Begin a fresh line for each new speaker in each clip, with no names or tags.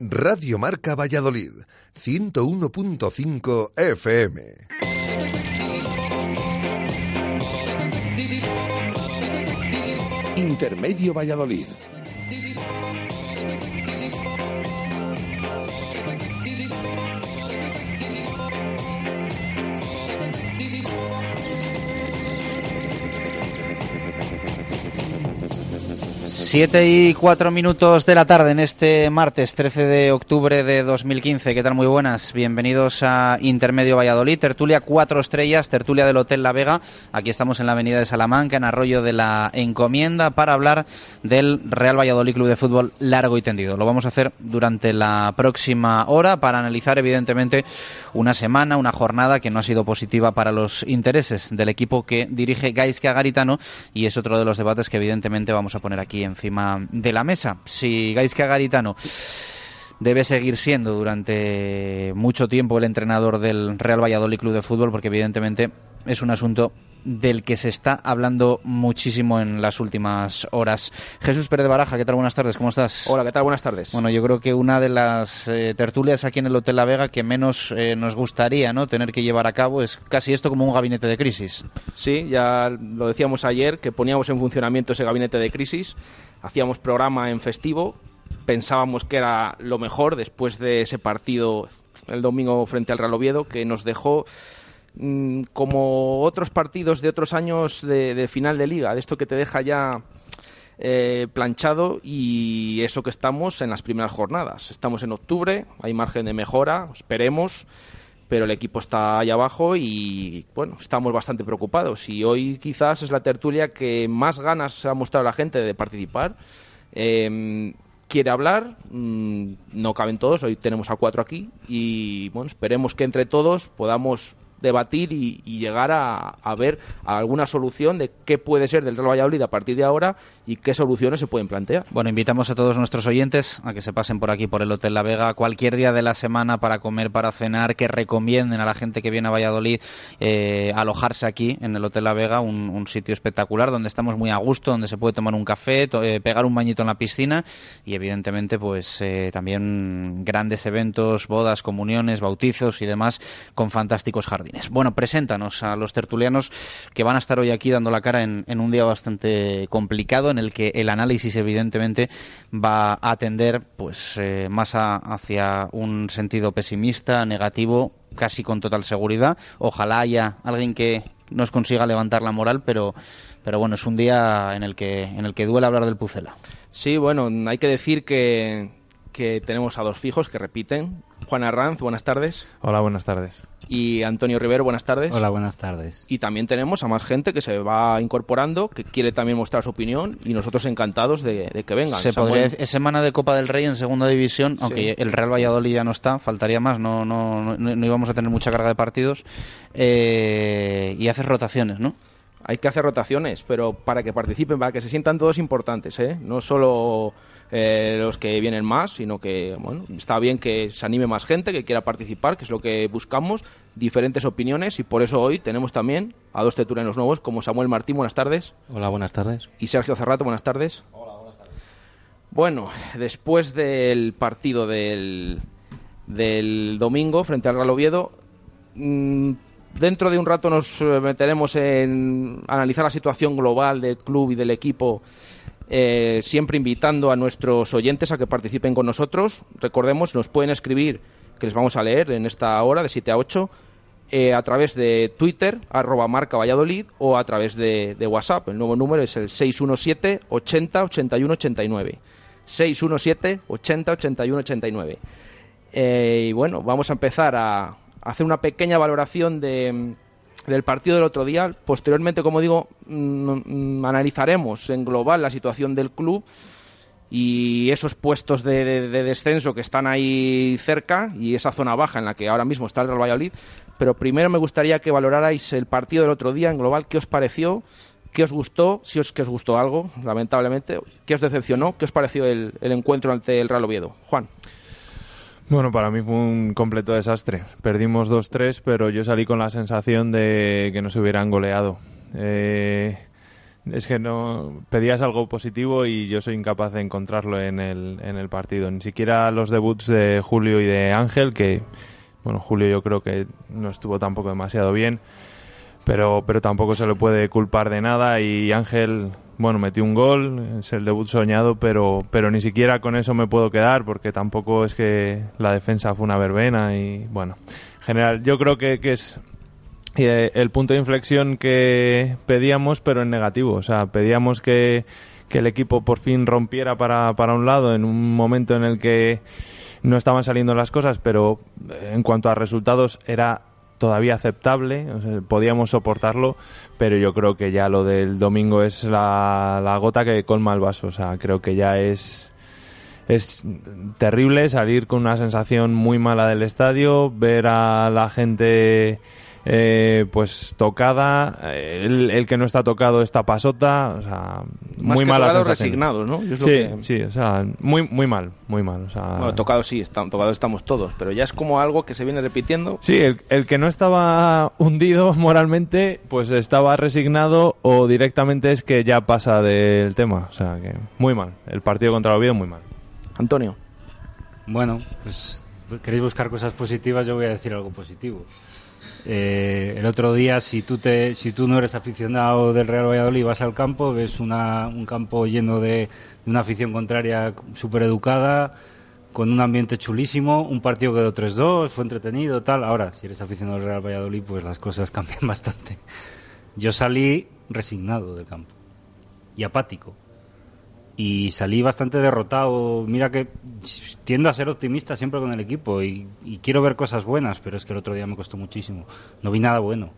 Radio Marca Valladolid, 101.5 FM. Intermedio Valladolid.
Siete y cuatro minutos de la tarde en este martes 13 de octubre de 2015. ¿Qué tal? Muy buenas. Bienvenidos a Intermedio Valladolid, tertulia cuatro estrellas, tertulia del Hotel La Vega. Aquí estamos en la avenida de Salamanca, en Arroyo de la Encomienda, para hablar del Real Valladolid Club de Fútbol largo y tendido. Lo vamos a hacer durante la próxima hora para analizar, evidentemente, una semana, una jornada que no ha sido positiva para los intereses del equipo que dirige Gaisca Garitano y es otro de los debates que, evidentemente, vamos a poner aquí en encima de la mesa. Si Gaisca Garitano debe seguir siendo durante mucho tiempo el entrenador del Real Valladolid Club de Fútbol, porque evidentemente es un asunto del que se está hablando muchísimo en las últimas horas. Jesús Pérez de Baraja, ¿qué tal? Buenas tardes, ¿cómo estás?
Hola, ¿qué tal? Buenas tardes.
Bueno, yo creo que una de las eh, tertulias aquí en el Hotel La Vega que menos eh, nos gustaría ¿no? tener que llevar a cabo es casi esto como un gabinete de crisis.
Sí, ya lo decíamos ayer, que poníamos en funcionamiento ese gabinete de crisis, hacíamos programa en festivo, pensábamos que era lo mejor después de ese partido el domingo frente al Real Oviedo, que nos dejó como otros partidos de otros años de, final de liga, de esto que te deja ya eh, planchado y eso que estamos en las primeras jornadas. Estamos en octubre, hay margen de mejora, esperemos, pero el equipo está ahí abajo y bueno, estamos bastante preocupados y hoy quizás es la tertulia que más ganas ha mostrado la gente de participar. Em, quiere hablar, mm, no caben todos, hoy tenemos a cuatro aquí y bueno, esperemos que entre todos podamos debatir y, llegar a, ver alguna solución de qué puede ser del Real Valladolid a partir de ahora y qué soluciones se pueden plantear.
Bueno, invitamos a todos nuestros oyentes a que se pasen por aquí, por el Hotel La Vega, cualquier día de la semana para comer, para cenar, que recomienden a la gente que viene a Valladolid eh, alojarse aquí en el Hotel La Vega, un, sitio espectacular donde estamos muy a gusto, donde se puede tomar un café, eh, pegar un bañito en la piscina y evidentemente pues eh, también grandes eventos, bodas, comuniones, bautizos y demás con fantásticos jardines. Bueno, preséntanos a los tertulianos que van a estar hoy aquí dando la cara en, en un día bastante complicado en el que el análisis evidentemente va a atender pues eh, más hacia un sentido pesimista, negativo, casi con total seguridad. Ojalá haya alguien que nos consiga levantar la moral, pero pero bueno, es un día en el que en el que duele hablar del Pucela.
Sí, bueno, hay que decir que que tenemos a dos fijos que repiten. Juan Arranz, buenas tardes.
Hola, buenas tardes.
Y Antonio Rivero, buenas tardes.
Hola, buenas tardes.
Y también tenemos a más gente que se va incorporando, que quiere también mostrar su opinión y nosotros encantados de, que vengan.
Se podría es semana de Copa del Rey en segunda división, aunque el Real Valladolid ya no está, faltaría más, no, no, no, íbamos a tener mucha carga de partidos. Eh, y haces rotaciones, ¿no?
Hay que hacer rotaciones, pero para que participen, para que se sientan todos importantes, ¿eh? No solo eh, los que vienen más, sino que bueno, está bien que se anime más gente, que quiera participar, que es lo que buscamos, diferentes opiniones y por eso hoy tenemos también a dos tertulianos nuevos como Samuel Martín, buenas tardes.
Hola, buenas tardes.
Y Sergio Cerrato, buenas tardes. Hola, buenas tardes. Bueno, después del partido del, del domingo frente al Real Oviedo, mm, dentro de un rato nos meteremos en analizar la situación global del club y del equipo eh, siempre invitando a nuestros oyentes a que participen con nosotros. Recordemos, nos pueden escribir, que les vamos a leer en esta hora de 7 a 8, eh, a través de Twitter, arroba marca Valladolid, o a través de, WhatsApp. El nuevo número es el 617 80 81 89. 617 80 81 89. y bueno, vamos a empezar a hacer una pequeña valoración de, del partido del otro día. Posteriormente, como digo, mm, mm, analizaremos en global la situación del club y esos puestos de, descenso que están ahí cerca y esa zona baja en la que ahora mismo está el Real Valladolid. Pero primero me gustaría que valorarais el partido del otro día en global, qué os pareció, qué os gustó, si os que os gustó algo, lamentablemente, qué os decepcionó, qué os pareció el, el encuentro ante el Real Oviedo. Juan.
Bueno, para mí fue un completo desastre. Perdimos 2-3, pero yo salí con la sensación de que no se hubieran goleado. Eh, es que no pedías algo positivo y yo soy incapaz de encontrarlo en el, en el partido. Ni siquiera los debuts de Julio y de Ángel, que bueno, Julio yo creo que no estuvo tampoco demasiado bien pero, pero tampoco se le puede culpar de nada y Ángel, bueno, metió un gol, es el debut soñado, pero, pero ni siquiera con eso me puedo quedar porque tampoco es que la defensa fue una verbena y bueno, en general yo creo que, que es eh, el punto de inflexión que pedíamos pero en negativo, o sea, pedíamos que, que el equipo por fin rompiera para, para un lado en un momento en el que no estaban saliendo las cosas, pero en cuanto a resultados era todavía aceptable, podíamos soportarlo, pero yo creo que ya lo del domingo es la, la gota que colma el vaso, o sea, creo que ya es es terrible salir con una sensación muy mala del estadio, ver a la gente eh, pues tocada, el, que no está tocado está pasota, o sea, muy mala sensación.
resignados, ¿no?
sí, sí, o sea, muy, muy mal, muy mal. O sea,
bueno, tocados sí, tocados estamos todos, pero ya es como algo que se viene repitiendo.
Sí, el, el que no estaba hundido moralmente, pues estaba resignado o directamente es que ya pasa del tema, o sea, que muy mal. El partido contra el Oviedo muy mal.
Antonio.
Bueno, pues queréis buscar cosas positivas, yo voy a decir algo positivo. Eh, el otro día, si tú, te, si no eres aficionado del Real Valladolid vas al campo, ves una, un campo lleno de, una afición contraria súper educada, con un ambiente chulísimo, un partido quedó 3-2, fue entretenido, tal. Ahora, si eres aficionado del Real Valladolid, pues las cosas cambian bastante. Yo salí resignado del campo y apático y salí bastante derrotado. Mira que tiendo a ser optimista siempre con el equipo y, quiero ver cosas buenas, pero es que el otro día me costó muchísimo. No vi nada bueno.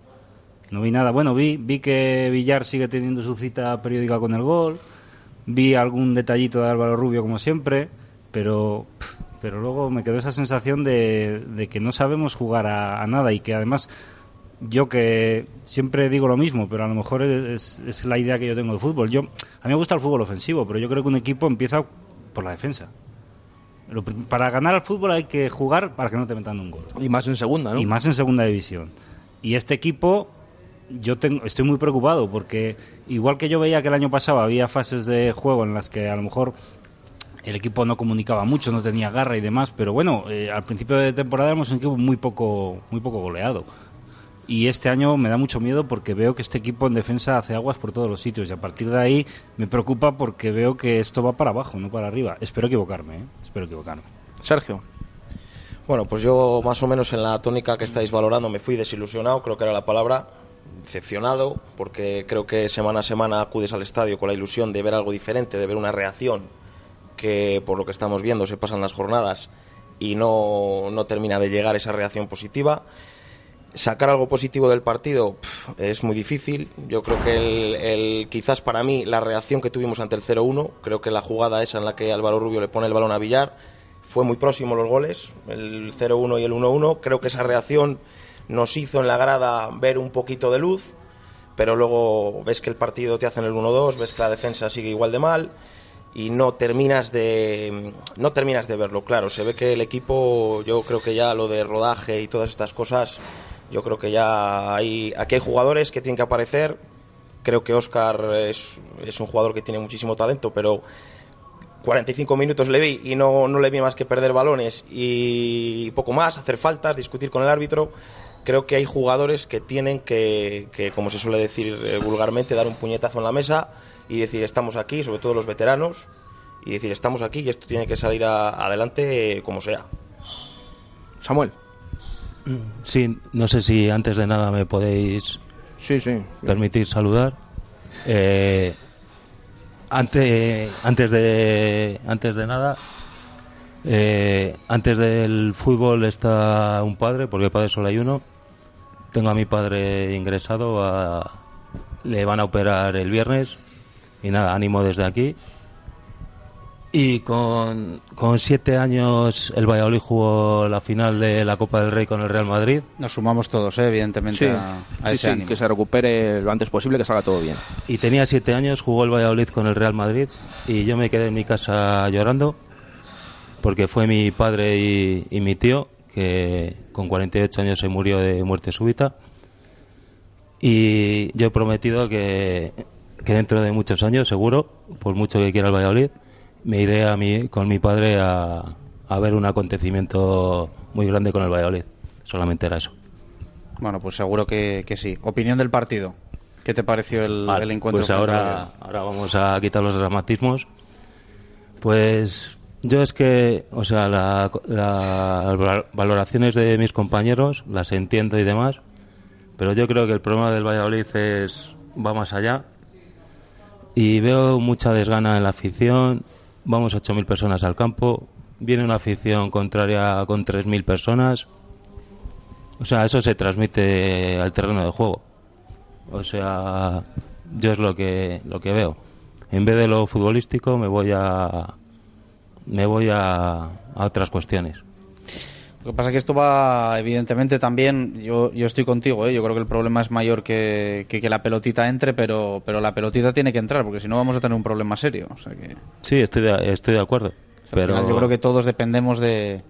No vi nada bueno. Vi, vi que Villar sigue teniendo su cita periódica con el gol. Vi algún detallito de Álvaro Rubio como siempre, pero pero luego me quedó esa sensación de, que no sabemos jugar a nada y que además yo que siempre digo lo mismo, pero a lo mejor es, la idea que yo tengo de fútbol. Yo, a mí me gusta el fútbol ofensivo, pero yo creo que un equipo empieza por la defensa. para ganar al fútbol hay que jugar para que no te metan un gol.
Y más en segunda, ¿no?
Y más en segunda división. Y este equipo, yo tengo, estoy muy preocupado porque igual que yo veía que el año pasado había fases de juego en las que a lo mejor el equipo no comunicaba mucho, no tenía garra y demás, pero bueno, eh, al principio de temporada éramos un equipo muy poco, muy poco goleado y este año me da mucho miedo porque veo que este equipo en defensa hace aguas por todos los sitios y a partir de ahí me preocupa porque veo que esto va para abajo, no para arriba. Espero equivocarme, ¿eh? espero equivocarme.
Sergio.
Bueno, pues yo más o menos en la tónica que estáis valorando me fui desilusionado, creo que era la palabra, decepcionado, porque creo que semana a semana acudes al estadio con la ilusión de ver algo diferente, de ver una reacción que por lo que estamos viendo se pasan las jornadas y no, no termina de llegar esa reacción positiva. Sacar algo positivo del partido es muy difícil. Yo creo que el, quizás para mí la reacción que tuvimos ante el 0-1, creo que la jugada esa en la que Álvaro Rubio le pone el balón a Villar, fue muy próximo los goles, el 0-1 y el 1-1. Creo que esa reacción nos hizo en la grada ver un poquito de luz, pero luego ves que el partido te hace en el 1-2, ves que la defensa sigue igual de mal y no terminas de no terminas de verlo claro se ve que el equipo yo creo que ya lo de rodaje y todas estas cosas yo creo que ya hay, aquí hay jugadores que tienen que aparecer. Creo que Oscar es, es un jugador que tiene muchísimo talento, pero 45 minutos le vi y no, no le vi más que perder balones y poco más, hacer faltas, discutir con el árbitro. Creo que hay jugadores que tienen que, como se suele decir eh, vulgarmente, dar un puñetazo en la mesa y decir estamos aquí, sobre todo los veteranos, y decir estamos aquí y esto tiene que salir adelante como sea.
Samuel.
Sí, no sé si antes de nada me podéis
sí, sí,
permitir saludar. Eh, antes, antes de antes de nada, eh, antes del fútbol está un padre, porque padre solo hay uno. tengo a mi padre ingresado, a- le van a operar el viernes y nada, ánimo desde aquí. Y con, con siete años el Valladolid jugó la final de la Copa del Rey con el Real Madrid.
Nos sumamos todos, eh, evidentemente,
Sí,
a, a
sí,
ese
sí,
ánimo.
que se recupere lo antes posible, que salga todo bien.
Y tenía siete años, jugó el Valladolid con el Real Madrid y yo me quedé en mi casa llorando porque fue mi padre y, y mi tío que con 48 años se murió de muerte súbita y yo he prometido que, que dentro de muchos años, seguro, por mucho que quiera el Valladolid, me iré a mi, con mi padre a, a ver un acontecimiento muy grande con el Valladolid. Solamente era eso.
Bueno, pues seguro que, que sí. Opinión del partido. ¿Qué te pareció el,
Vale,
el encuentro?
Pues ahora, ahora vamos a quitar los dramatismos. Pues yo es que, o sea, la- la- las val- valoraciones de mis compañeros las entiendo y demás, pero yo creo que el problema del Valladolid es va más allá y veo mucha desgana en la afición. Vamos 8.000 personas al campo, viene una afición contraria con 3.000 personas. O sea, eso se transmite al terreno de juego. O sea, yo es lo que lo que veo. En vez de lo futbolístico me voy a me voy a, a otras cuestiones.
Lo que pasa es que esto va, evidentemente, también. Yo, yo estoy contigo, ¿eh? yo creo que el problema es mayor que, que que la pelotita entre, pero, pero la pelotita tiene que entrar, porque si no vamos a tener un problema serio. O sea que,
Sí, estoy de, estoy de acuerdo. Pero
final yo creo que todos dependemos de,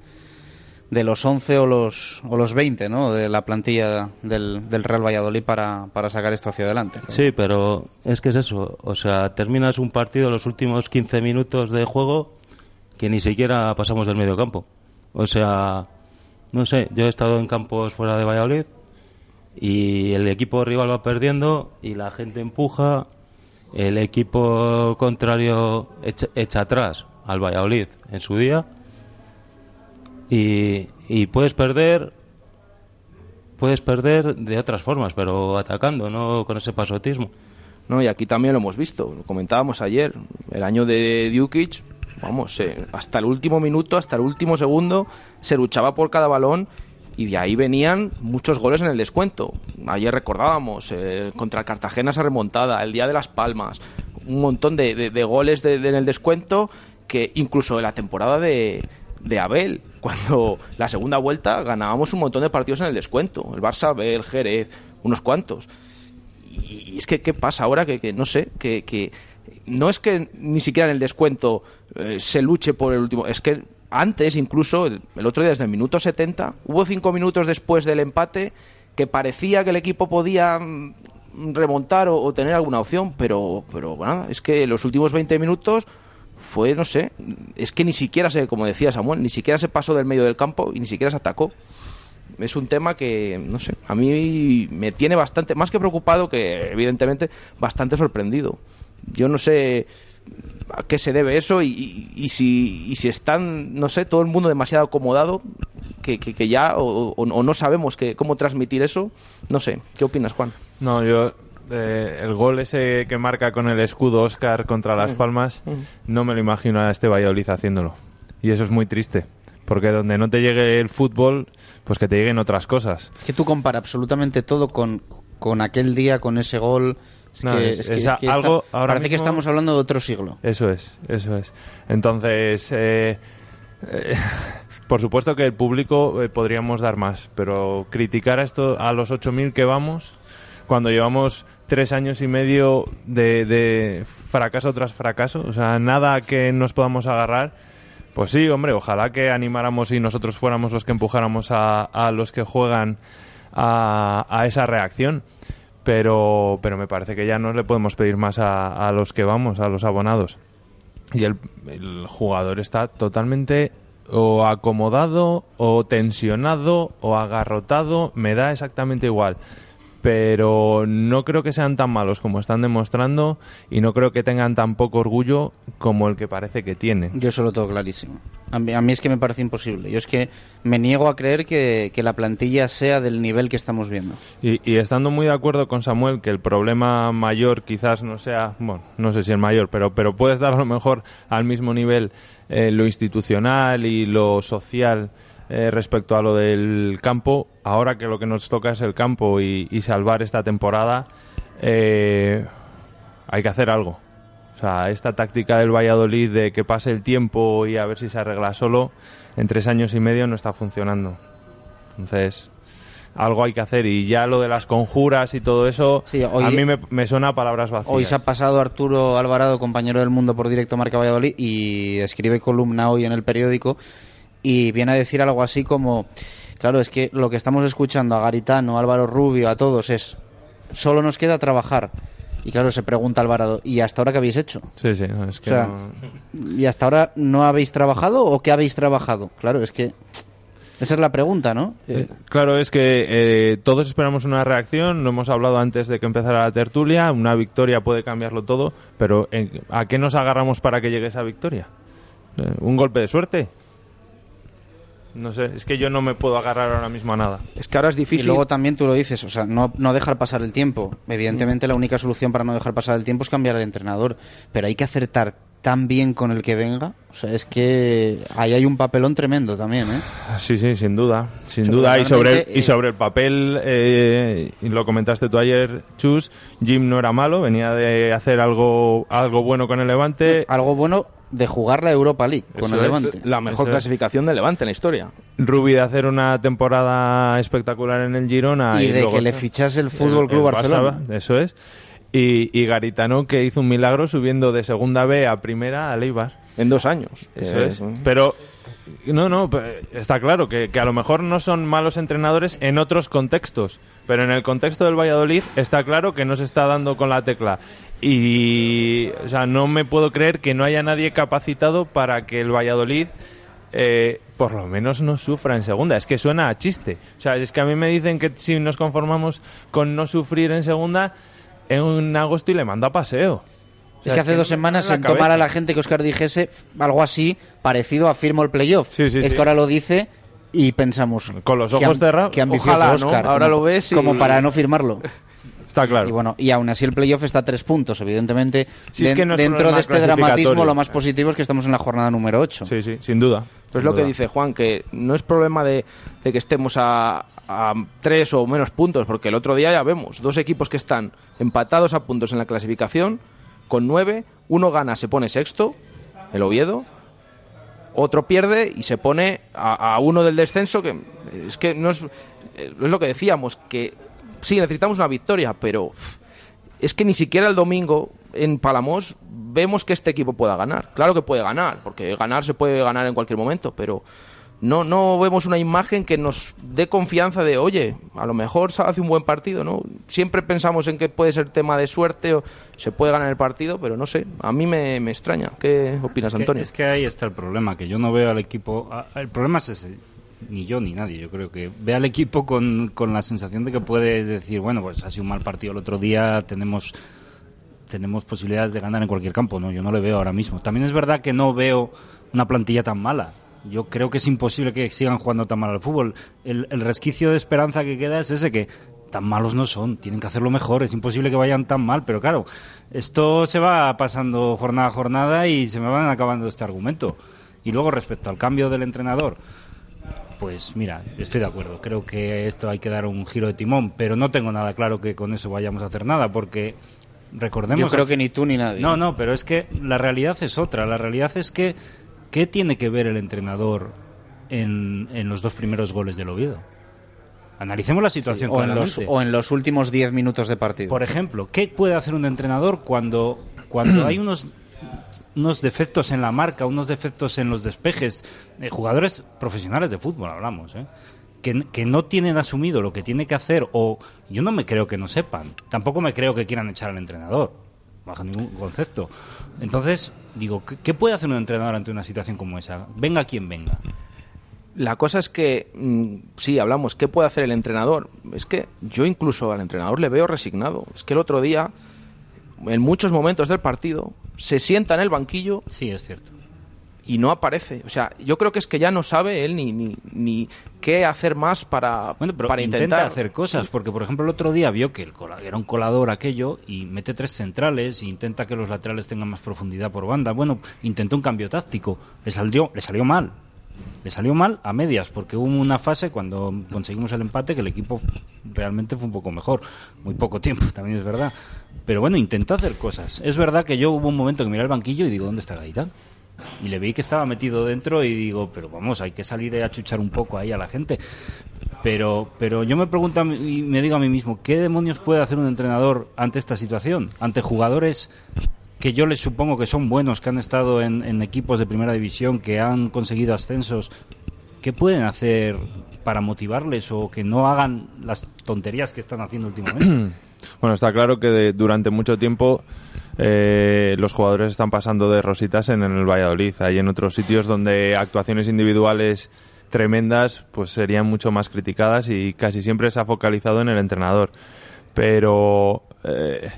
de los 11 o los, o los 20 ¿no? de la plantilla del, del Real Valladolid para, para sacar esto hacia adelante.
sí, pero es que es eso. O sea, terminas un partido los últimos 15 minutos de juego que ni siquiera pasamos del medio campo. O sea, no sé, yo he estado en campos fuera de Valladolid y el equipo rival va perdiendo y la gente empuja, el equipo contrario echa, atrás al Valladolid en su día y, y puedes perder puedes perder de otras formas, pero atacando, no con ese pasotismo.
No, y aquí también lo hemos visto, lo comentábamos ayer, el año de Dukic, vamos, eh, hasta el último minuto, hasta el último segundo, se luchaba por cada balón y de ahí venían muchos goles en el descuento. Ayer recordábamos, eh, contra Cartagena esa remontada, el Día de las Palmas, un montón de, de- goles de- de- en el descuento que incluso en la temporada de, de Abel, cuando la segunda vuelta ganábamos un montón de partidos en el descuento, el Barça, Abel, Jerez, unos cuantos. Y es que, ¿qué pasa ahora? Que, que no sé, que, que no es que ni siquiera en el descuento eh, se luche por el último, es que antes, incluso, el, otro día, desde el minuto 70, hubo cinco minutos después del empate que parecía que el equipo podía mm, remontar o, o tener alguna opción, pero, pero bueno, es que los últimos 20 minutos fue, no sé, es que ni siquiera se, como decía Samuel, ni siquiera se pasó del medio del campo y ni siquiera se atacó es un tema que, no sé, a mí me tiene bastante, más que preocupado, que evidentemente bastante sorprendido. Yo no sé a qué se debe eso y, y- y si, y si están, no sé, todo el mundo demasiado acomodado, que, que- que ya, o, o- o no sabemos que, cómo transmitir eso. No sé, ¿qué opinas, Juan?
No, yo. eh, el gol ese que marca con el escudo Oscar contra Las
Mm.
Palmas, no me lo imagino a este Valladolid haciéndolo. Y eso es muy triste. Porque donde no te llegue el fútbol, pues que te lleguen otras cosas.
Es que tú comparas absolutamente todo con, con aquel día, con ese gol. Es
No,
que,
es-
es que-
es
es que
algo
está-
ahora
parece que estamos hablando de otro siglo.
Eso es, eso es. Entonces, eh, eh, por supuesto que el público eh, podríamos dar más, pero criticar a esto a los 8.000 que vamos, cuando llevamos tres años y medio de, de fracaso tras fracaso, o sea, nada que nos podamos agarrar, pues sí, hombre, ojalá que animáramos y nosotros fuéramos los que empujáramos a, a los que juegan a, a esa reacción. Pero, pero me parece que ya no le podemos pedir más a, a los que vamos, a los abonados. Y el, el jugador está totalmente o acomodado o tensionado o agarrotado, me da exactamente igual. Pero no creo que sean tan malos como están demostrando y no creo que tengan tan poco orgullo como el que parece que tienen.
Yo eso lo tengo clarísimo. A mí, a mí es que me parece imposible. Yo es que me niego a creer que, que la plantilla sea del nivel que estamos viendo.
Y, y estando muy de acuerdo con Samuel que el problema mayor quizás no sea, bueno, no sé si el mayor, pero, pero puedes dar a lo mejor al mismo nivel eh, lo institucional y lo social eh, respecto a lo del campo. Ahora que lo que nos toca es el campo y, y salvar esta temporada, eh, hay que hacer algo. O sea, esta táctica del Valladolid de que pase el tiempo y a ver si se arregla solo, en tres años y medio no está funcionando. Entonces, algo hay que hacer. Y ya lo de las conjuras y todo eso,
Sí, hoy-
a mí me, me suena a palabras vacías.
Hoy se ha pasado Arturo Alvarado, compañero del Mundo por Directo Marca Valladolid, y escribe columna hoy en el periódico y viene a decir algo así como, claro, es que lo que estamos escuchando a Garitano, a Álvaro Rubio, a todos es, solo nos queda trabajar. Y claro, se pregunta Alvarado, ¿y hasta ahora qué habéis hecho?
Sí, sí, es que
O sea,
no-
¿Y hasta ahora no habéis trabajado o qué habéis trabajado? Claro, es que esa es la pregunta, ¿no? Eh,
Claro, es que eh, todos esperamos una reacción, lo hemos hablado antes de que empezara la tertulia, una victoria puede cambiarlo todo, pero ¿en- ¿a qué nos agarramos para que llegue esa victoria? Eh, ¿Un golpe de suerte? No sé, es que yo no me puedo agarrar ahora mismo a nada.
Es que ahora es
Y
difícil.
luego también tú lo dices, o sea, no, no dejar pasar el tiempo. Evidentemente la única solución para no dejar pasar el tiempo es cambiar el entrenador, pero hay que acertar tan bien con el que venga. O sea, es que ahí hay un papelón tremendo también, ¿eh?
Sí, sí, sin duda, sin duda. Y sobre, el, y sobre el papel, eh, y lo comentaste tú ayer, Chus, Jim no era malo, venía de hacer algo, algo bueno con el Levante.
Algo bueno de jugar la Europa League con
Eso
el
es.
Levante.
la mejor
Eso es.
clasificación del Levante en la historia.
Rubi de hacer una temporada espectacular en el Girona.
Y de
luego-
que le fichase el Fútbol Club
el
Barcelona.
Eso es. Y, y Garitano que hizo un milagro subiendo de segunda B a primera a Leibar.
En dos años.
Eso
Eh,
es. Pero, no, no, está claro que, que a lo mejor no son malos entrenadores en otros contextos. Pero en el contexto del Valladolid está claro que no se está dando con la tecla. Y, o sea, no me puedo creer que no haya nadie capacitado para que el Valladolid eh, por lo menos no sufra en segunda. Es que suena a chiste. O sea, es que a mí me dicen que si nos conformamos con no sufrir en segunda, en agosto y le mando a paseo.
Es que hace dos semanas
entra en la
a gente que Oscar dijese algo así, parecido a firmo el playoff.
Sí, sí,
es
sí.
que ahora lo dice y pensamos.
Con los ojos cerrados,
Qué ambicioso
ojalá, ¿no?
Óscar,
Ahora
como-
lo ves y-
Como para no firmarlo.
Está claro.
Y bueno, y aún así el playoff está a tres puntos. Evidentemente,
Sí, es
den-
que no es
dentro de este dramatismo, lo más positivo es que estamos en la jornada número 8.
Sí, sí, sin duda.
Pues
Sin
lo que dice Juan, que no es problema de, de que estemos a, a tres o menos puntos, porque el otro día ya vemos dos equipos que están empatados a puntos en la clasificación, con nueve, uno gana, se pone sexto, el Oviedo, otro pierde y se pone a, uno del descenso, que es que no es, eh, es lo que decíamos, que sí, necesitamos una victoria, pero es que ni siquiera el domingo en Palamos vemos que este equipo pueda ganar. Claro que puede ganar, porque ganar se puede ganar en cualquier momento, pero no, no vemos una imagen que nos dé confianza de, oye, a lo mejor hace un buen partido, ¿no? Siempre pensamos en que puede ser tema de suerte o se puede ganar el partido, pero no sé, a mí me, me extraña. ¿Qué opinas,
Es que-
Antonio?
Es que ahí está el problema, que yo no veo al equipo. El problema es ese. Ni yo ni nadie, yo creo que ve al equipo con, con la sensación de que puede decir, bueno, pues ha sido un mal partido el otro día, tenemos tenemos posibilidades de ganar en cualquier campo, no, yo no le veo ahora mismo. También es verdad que no veo una plantilla tan mala. Yo creo que es imposible que sigan jugando tan mal al fútbol. El, el resquicio de esperanza que queda es ese que tan malos no son, tienen que hacerlo mejor, es imposible que vayan tan mal, pero claro, esto se va pasando jornada a jornada y se me van acabando este argumento. Y luego respecto al cambio del entrenador, pues mira, estoy de acuerdo, creo que esto hay que dar un giro de timón, pero no tengo nada claro que con eso vayamos a hacer nada, porque recordemos...
Yo creo que ni tú ni nadie.
No, no, pero es que la realidad es otra. La realidad es que, ¿qué tiene que ver el entrenador en, en los dos primeros goles del Oviedo? Analicemos la situación
o, en los,
claramente.
o en los últimos 10 minutos de partido.
Por ejemplo, ¿qué puede hacer un entrenador cuando, cuando hay unos, unos defectos en la marca, unos defectos en los despejes? Eh, jugadores profesionales de fútbol hablamos, ¿eh? Que, que no tienen asumido lo que tiene que hacer o yo no me creo que no sepan. Tampoco me creo que quieran echar al entrenador, bajo ningún concepto. Entonces, digo, ¿qué, puede hacer un entrenador ante una situación como esa? Venga quien venga.
La cosa es que, mm, sí, hablamos, ¿qué puede hacer el entrenador? Es que yo incluso al entrenador le veo resignado. Es que el otro día, en muchos momentos del partido, se sienta en el banquillo
Sí, es cierto.
Y no aparece. O sea, yo creo que es que ya no sabe él ni, ni, ni qué hacer más para,
Bueno, pero
para
intenta
intentar
hacer cosas, porque por ejemplo el otro día vio que el cola- era un colador aquello y mete tres centrales e intenta que los laterales tengan más profundidad por banda. Bueno, intentó un cambio táctico, le salió, le salió mal. Le salió mal a medias, porque hubo una fase cuando conseguimos el empate que el equipo realmente fue un poco mejor. Muy poco tiempo, también es verdad. Pero bueno, intentó hacer cosas. Es verdad que yo hubo un momento que miré el banquillo y digo, ¿dónde está Gaitán? Y le vi que estaba metido dentro y digo, pero vamos, hay que salir a chuchar un poco ahí a la gente. Pero, pero yo me pregunto y me digo a mí mismo, ¿qué demonios puede hacer un entrenador ante esta situación? Ante jugadores que yo les supongo que son buenos, que han estado en, en equipos de primera división, que han conseguido ascensos, ¿qué pueden hacer para motivarles o que no hagan las tonterías que están haciendo últimamente?
Bueno, está claro que de- durante mucho tiempo eh, los jugadores están pasando de rositas en, el Valladolid. Hay en otros sitios donde actuaciones individuales tremendas pues serían mucho más criticadas y casi siempre se ha focalizado en el entrenador. Pero eh,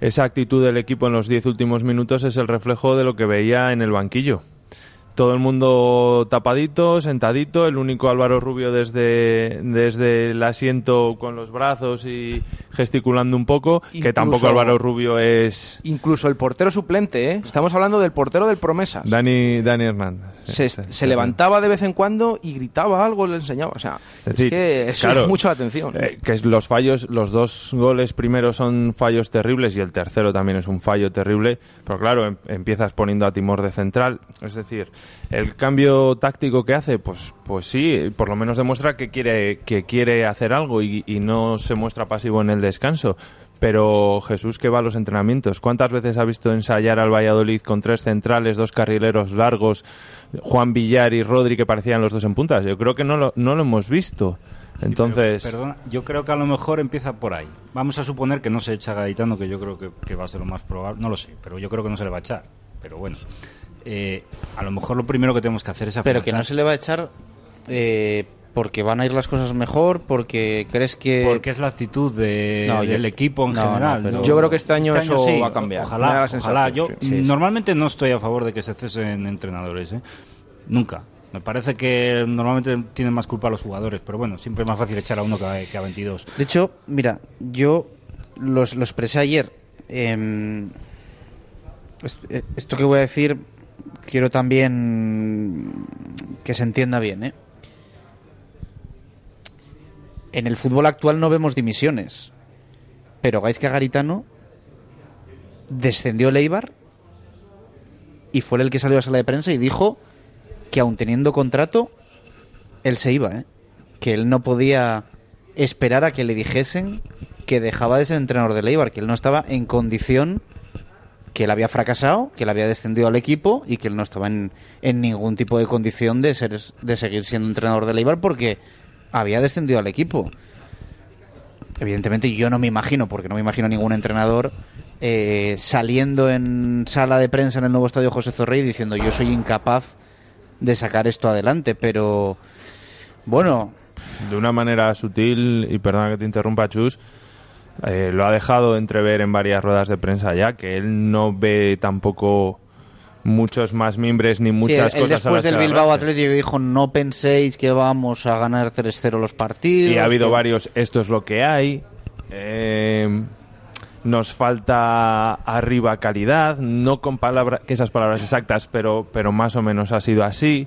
esa actitud del equipo en los diez últimos minutos es el reflejo de lo que veía en el banquillo. Todo el mundo tapadito, sentadito, el único Álvaro Rubio desde, desde el asiento con los brazos y gesticulando un poco, que tampoco Álvaro Rubio es
Incluso el portero suplente, ¿eh? Estamos hablando del portero del Promesas.
Dani, Dani Hernández.
se, se levantaba de vez en cuando y gritaba algo, le enseñaba. O sea, es,
decir,
que eso
claro,
llama mucho la atención.
Eh, que es los fallos, los dos goles primeros son fallos terribles y el tercero también es un fallo terrible, pero claro, em- empiezas poniendo a Timor de central, es decir, el cambio táctico que hace, pues, pues sí, por lo menos demuestra que quiere, que quiere hacer algo y, y no se muestra pasivo en el descanso. Pero Jesús que va a los entrenamientos, ¿cuántas veces ha visto ensayar al Valladolid con tres centrales, dos carrileros largos, Juan Villar y Rodri que parecían los dos en puntas? Yo creo que no lo, no lo hemos visto. Entonces,
Perdona, yo creo que a lo mejor empieza por ahí. Vamos a suponer que no se echa a Gaetano, que yo creo que, que va a ser lo más probable. No lo sé, pero yo creo que no se le va a echar. Pero bueno, eh, a lo mejor lo primero que tenemos que hacer es
Pero que no se le va a echar eh, porque van a ir las cosas mejor, porque crees que...
Porque es la actitud de-
No, yo-
del equipo en
no, no,
general.
pero-
Yo creo que este año eso va a cambiar.
Ojalá,
Me da la
ojalá. Yo
sí. Sí, sí.
normalmente no estoy a favor de que se cesen entrenadores, ¿eh? Nunca. Me parece que normalmente tienen más culpa los jugadores, pero bueno, siempre es más fácil echar a uno que a, que a 22.
De hecho, mira, yo los, lo expresé ayer. em, eh, esto que voy a decir, quiero también que se entienda bien, ¿eh? En el fútbol actual no vemos dimisiones. Pero Gaisca Garitano descendió el Eibar y fue el que salió a la sala de prensa y dijo que aun teniendo contrato, él se iba, ¿eh? que él no podía esperar a que le dijesen que dejaba de ser entrenador del Eibar, que él no estaba en condición, que él había fracasado, que él había descendido al equipo y que él no estaba en, ningún tipo de condición de, ser, de seguir siendo entrenador del Eibar porque había descendido al equipo. Evidentemente yo no me imagino, porque no me imagino ningún entrenador eh, saliendo en sala de prensa en el nuevo estadio José Zorrey diciendo yo soy incapaz de sacar esto adelante, pero bueno,
de una manera sutil, y perdona que te interrumpa, Chus, eh, lo ha dejado entrever en varias ruedas de prensa ya, que él no ve tampoco muchos más mimbres ni muchas
Sí, él
cosas.
después del Bilbao. Atlético dijo no penséis que vamos a ganar 3-0 los partidos.
Y ha habido
que-
varios, esto es lo que hay. eh, nos falta arriba calidad, no con palabras, que esas palabras exactas, pero, pero más o menos ha sido así.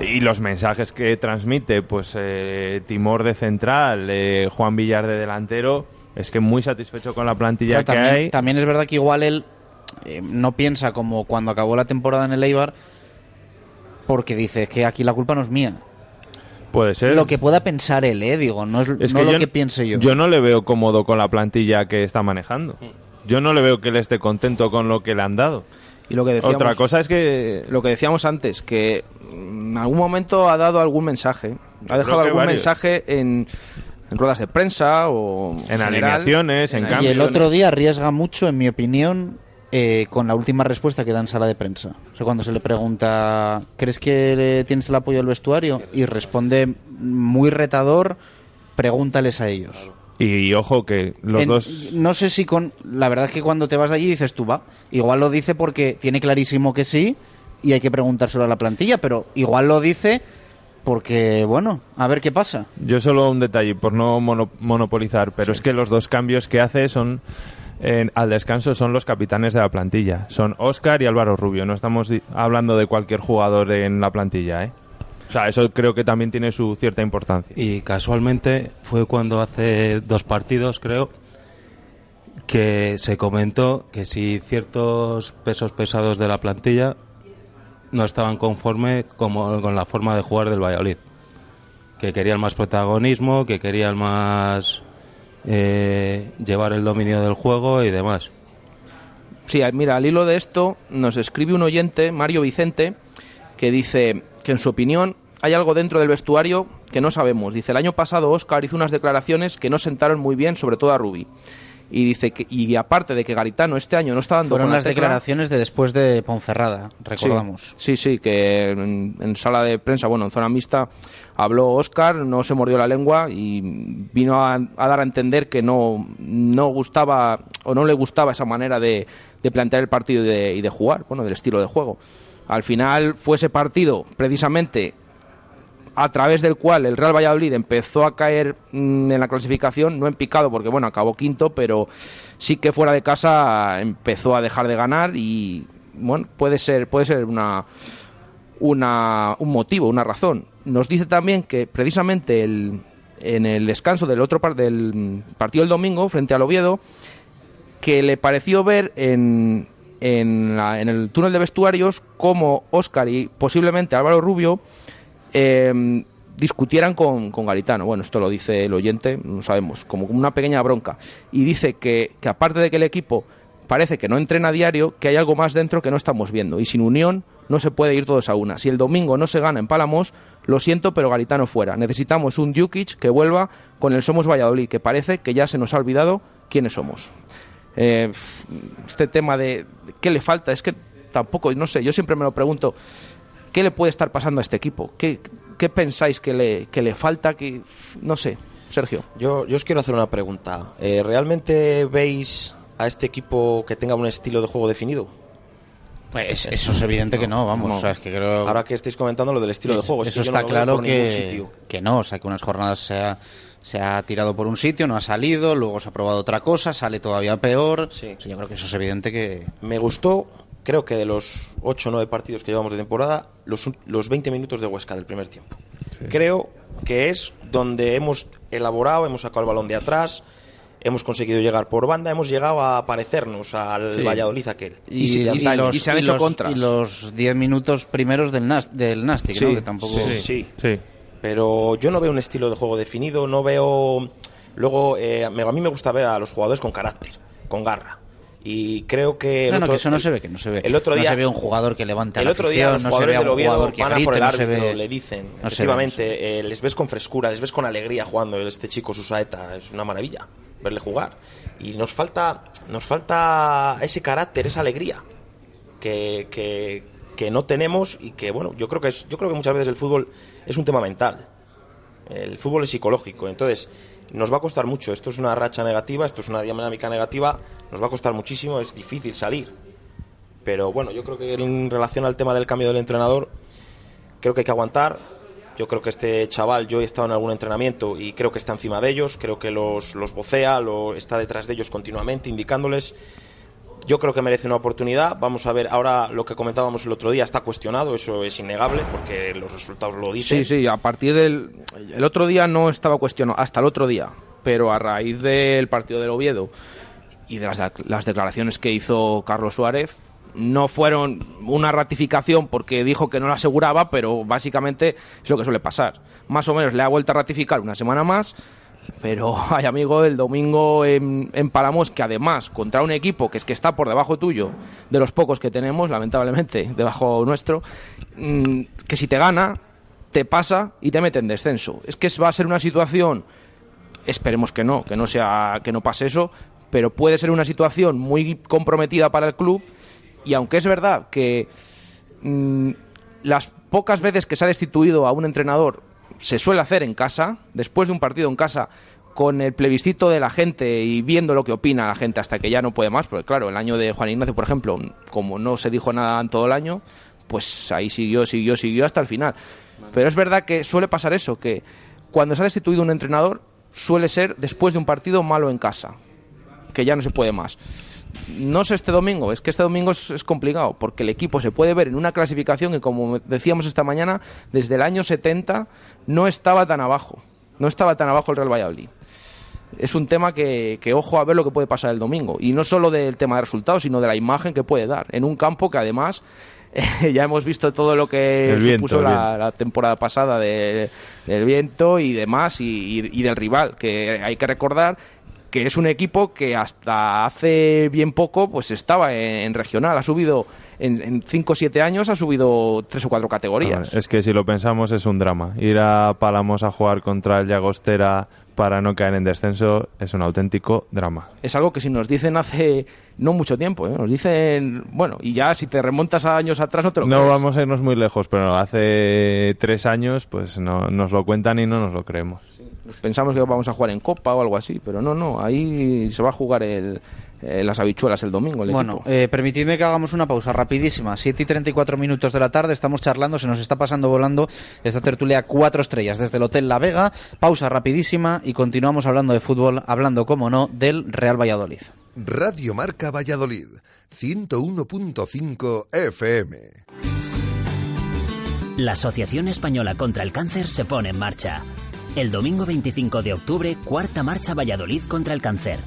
Y los mensajes que transmite, pues eh, Timor de central, eh, Juan Villar de delantero, es que muy satisfecho con la plantilla que
también,
hay.
también es verdad que igual él eh, no piensa como cuando acabó la temporada en el Eibar porque dice que aquí la culpa no es mía.
Puede ser.
Lo que pueda pensar él, eh, digo, no es,
Es
no
que
lo
yo,
que piense yo.
Yo no le veo cómodo con la plantilla que está manejando. Yo no le veo que él esté contento con lo que le han dado.
Y lo que decíamos,
Otra cosa es que
lo que decíamos antes, que en algún momento ha dado algún mensaje, ha dejado algún
varios.
mensaje en, en ruedas de prensa o
En
general,
alineaciones, en
y
cambios.
el otro día arriesga mucho, en mi opinión, eh, con la última respuesta que da en sala de prensa. O sea, cuando se le pregunta, ¿crees que le- tienes el apoyo del vestuario? Y responde muy retador, pregúntales a ellos.
Y ojo que los
En-
dos
No sé si con. La verdad es que cuando te vas de allí dices tú, va. Igual lo dice porque tiene clarísimo que sí y hay que preguntárselo a la plantilla, pero igual lo dice porque, bueno, a ver qué pasa.
Yo solo un detalle, por no mono- monopolizar, pero es que los dos cambios que hace son en- al descanso son los capitanes de la plantilla. Son Oscar y Álvaro Rubio. No estamos hablando de cualquier jugador en la plantilla, ¿eh? O sea, eso creo que también tiene su cierta importancia.
Y casualmente fue cuando hace dos partidos, creo, que se comentó que si ciertos pesos pesados de la plantilla no estaban conforme como, con la forma de jugar del Valladolid. Que querían más protagonismo, que querían más eh, llevar el dominio del juego y demás.
Sí, mira, al hilo de esto nos escribe un oyente, Mario Vicente, que dice que en su opinión hay algo dentro del vestuario que no sabemos. Dice, el año pasado Oscar hizo unas declaraciones que no sentaron muy bien, sobre todo a Rubi y dice que y aparte de que Garitano este año no está dando
fueron las declaraciones de después de Ponferrada recordamos.
sí sí, que en, sala de prensa bueno en zona mixta habló Oscar no se mordió la lengua y vino a, dar a entender que no no gustaba o no le gustaba esa manera de, de plantear el partido y de, y de jugar bueno del estilo de juego. Al final fue ese partido precisamente a través del cual el Real Valladolid empezó a caer mm, en la clasificación, no en picado porque bueno, acabó quinto, pero sí que fuera de casa empezó a dejar de ganar y bueno, puede ser puede ser una una un motivo, una razón. Nos dice también que precisamente el, en el descanso del otro del partido del domingo frente al Oviedo que le pareció ver en, en, en el túnel de vestuarios como Oscar y posiblemente Álvaro Rubio eh, discutieran con, con, Garitano. Bueno, esto lo dice el oyente, no sabemos, como una pequeña bronca. Y dice que, que, aparte de que el equipo parece que no entrena a diario, que hay algo más dentro que no estamos viendo. Y sin unión no se puede ir todos a una. Si el domingo no se gana en Palamos, lo siento, pero Garitano fuera. Necesitamos un Djukic que vuelva con el Somos Valladolid, que parece que ya se nos ha olvidado quiénes somos. Eh, este tema de qué le falta, es que tampoco, no sé, yo siempre me lo pregunto, ¿Qué le puede estar pasando a este equipo? ¿Qué, pensáis que le, que le falta? Que, no sé, Sergio.
Yo, yo os quiero hacer una pregunta. Eh, ¿Realmente veis a este equipo que tenga un estilo de juego definido?
Pues eso es evidente que no, vamos. que
Ahora que estáis comentando lo del estilo de juego,
eso está claro que, que no. O sea, que unas jornadas se ha, se ha tirado por un sitio, no ha salido, luego se ha probado otra cosa, sale todavía peor. Sí. Yo creo que eso es evidente que.
Me gustó creo que de los 8 o 9 partidos que llevamos de temporada, los, los 20 minutos de Huesca del primer tiempo. Creo que es donde hemos elaborado, hemos sacado el balón de atrás, hemos conseguido llegar por banda, hemos llegado a parecernos al Valladolid aquel.
Y, se han hecho contras. Y los 10 minutos primeros del, Nas, del Nastic, ¿no? Que tampoco...
Sí, sí. Pero yo no veo un estilo de juego definido, no veo... Luego, eh, a mí me gusta ver a los jugadores con carácter, con garra y creo que,
no, que eso no se ve que no se ve.
el otro día
no se ve un jugador que levante
el otro
día
los jugadores del Oviedo van a por el árbitro le dicen efectivamente eh, les ves con frescura les ves con alegría jugando este chico Susaeta es una maravilla verle jugar. Y nos falta nos falta ese carácter esa alegría que, que, que no tenemos y que bueno yo creo que es, yo creo que muchas veces el fútbol es un tema mental el fútbol es psicológico. Entonces nos va a costar mucho. Esto es una racha negativa, esto es una dinámica negativa, nos va a costar muchísimo, es difícil salir. Pero bueno, yo creo que en relación al tema del cambio del entrenador, creo que hay que aguantar. Yo creo que este chaval, yo he estado en algún entrenamiento y creo que está encima de ellos, creo que los, los vocea, lo, está detrás de ellos continuamente, indicándoles yo creo que merece una oportunidad. Vamos a ver, ahora lo que comentábamos el otro día está cuestionado, eso es innegable, porque los resultados lo dicen.
Sí, sí, a partir del. El otro día no estaba cuestionado, hasta el otro día, pero a raíz del partido del Oviedo y de las, las declaraciones que hizo Carlos Suárez, no fueron una ratificación porque dijo que no la aseguraba, pero básicamente es lo que suele pasar. Más o menos le ha vuelto a ratificar una semana más pero, hay amigo, el domingo en, en, Palamos, que además contra un equipo que es que está por debajo tuyo, de los pocos que tenemos, lamentablemente, debajo nuestro, mm, que si te gana, te pasa y te mete en descenso. Es que va a ser una situación, esperemos que no, que no sea, que no pase eso, pero puede ser una situación muy comprometida para el club. Y aunque es verdad que mm, las pocas veces que se ha destituido a un entrenador se suele hacer en casa, después de un partido en casa, con el plebiscito de la gente y viendo lo que opina la gente hasta que ya no puede más, porque claro, el año de Juan Ignacio, por ejemplo, como no se dijo nada en todo el año, pues ahí siguió, siguió, siguió hasta el final. Pero es verdad que suele pasar eso, que cuando se ha destituido un entrenador suele ser después de un partido malo en casa. Que ya no se puede más. No sé este domingo, es que este domingo es, es, complicado, porque el equipo se puede ver en una clasificación que, como decíamos esta mañana, desde el año 70 no estaba tan abajo, no estaba tan abajo el Real Valladolid es un tema que, que, ojo a ver lo que puede pasar el domingo. Y no solo del tema de resultados, sino de la imagen que puede dar. En un campo que además ya hemos visto todo lo que
el
supuso la, la, temporada pasada de, del viento y demás, y, y, y del rival, que hay que recordar que es un equipo que hasta hace bien poco pues estaba en, regional, ha subido en 5 o 7 años ha subido 3 o 4 categorías.
Es que si lo pensamos es un drama. Ir a Palamos a jugar contra el Llagostera para no caer en descenso es un auténtico drama.
Es algo que si nos dicen hace no mucho tiempo, ¿eh? nos dicen, bueno, y ya si te remontas a años atrás no te lo
No
crees.
vamos a irnos muy lejos, pero hace tres años pues no, nos lo cuentan y no nos lo creemos.
Sí. Pensamos que vamos a jugar en Copa o algo así, pero no, no, ahí se va a jugar el, eh, las habichuelas el domingo. El
bueno, eh, permitidme que hagamos una pausa rapidísima. 7 y 34 minutos de la tarde, estamos charlando, se nos está pasando volando esta tertulia cuatro estrellas desde el Hotel La Vega. Pausa rapidísima y continuamos hablando de fútbol, hablando, como no, del Real Valladolid.
Radio Marca Valladolid, 101.5 FM.
La Asociación Española contra el Cáncer se pone en marcha. El domingo 25 de octubre, cuarta marcha Valladolid contra el cáncer.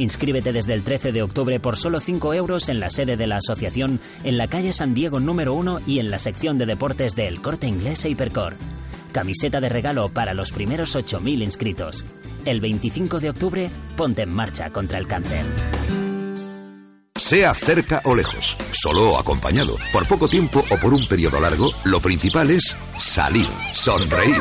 Inscríbete desde el 13 de octubre por solo 5 euros en la sede de la asociación en la calle San Diego número 1 y en la sección de deportes de El Corte Inglés e. Camiseta de regalo para los primeros 8.000 inscritos. El 25 de octubre, ponte en marcha contra el cáncer.
Sea cerca o lejos, solo o acompañado, por poco tiempo o por un periodo largo, lo principal es salir, sonreír,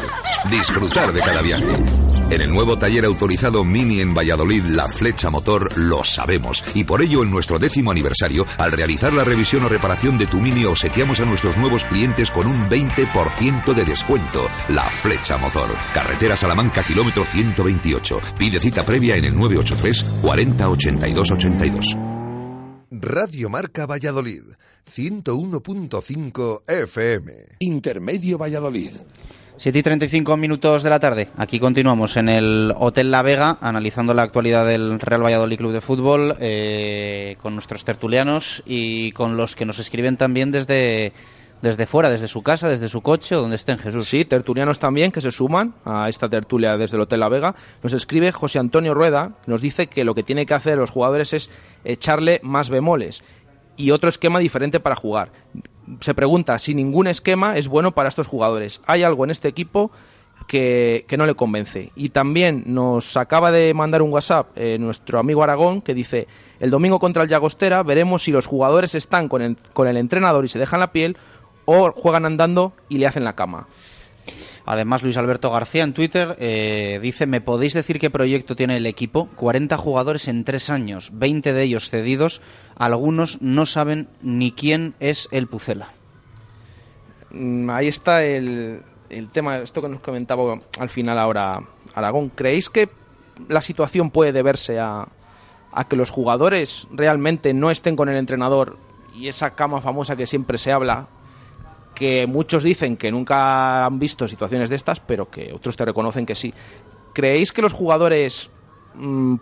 disfrutar de cada viaje. En el nuevo taller autorizado Mini en Valladolid, la flecha motor, lo sabemos. Y por ello, en nuestro décimo aniversario, al realizar la revisión o reparación de tu Mini, obsequiamos a nuestros nuevos clientes con un 20% de descuento. La flecha motor. Carretera Salamanca, kilómetro 128. Pide cita previa en el 983 40 82 82.
Radio Marca Valladolid, 101.5 FM. Intermedio Valladolid.
7 y 35 minutos de la tarde. Aquí continuamos en el Hotel La Vega, analizando la actualidad del Real Valladolid Club de Fútbol, eh, con nuestros tertulianos y con los que nos escriben también desde, desde fuera, desde su casa, desde su coche donde estén Jesús.
Sí, tertulianos también que se suman a esta tertulia desde el Hotel La Vega. Nos escribe José Antonio Rueda, nos dice que lo que tiene que hacer los jugadores es echarle más bemoles y otro esquema diferente para jugar. Se pregunta si ningún esquema es bueno para estos jugadores. ¿Hay algo en este equipo que, que no le convence? Y también nos acaba de mandar un WhatsApp eh, nuestro amigo Aragón que dice, el domingo contra el Llagostera veremos si los jugadores están con el, con el entrenador y se dejan la piel o juegan andando y le hacen la cama.
Además, Luis Alberto García en Twitter eh, dice, ¿me podéis decir qué proyecto tiene el equipo? 40 jugadores en tres años, 20 de ellos cedidos, algunos no saben ni quién es el Pucela.
Mm, ahí está el, el tema, esto que nos comentaba al final ahora Aragón. ¿Creéis que la situación puede deberse a, a que los jugadores realmente no estén con el entrenador y esa cama famosa que siempre se habla que muchos dicen que nunca han visto situaciones de estas, pero que otros te reconocen que sí. ¿Creéis que los jugadores mmm,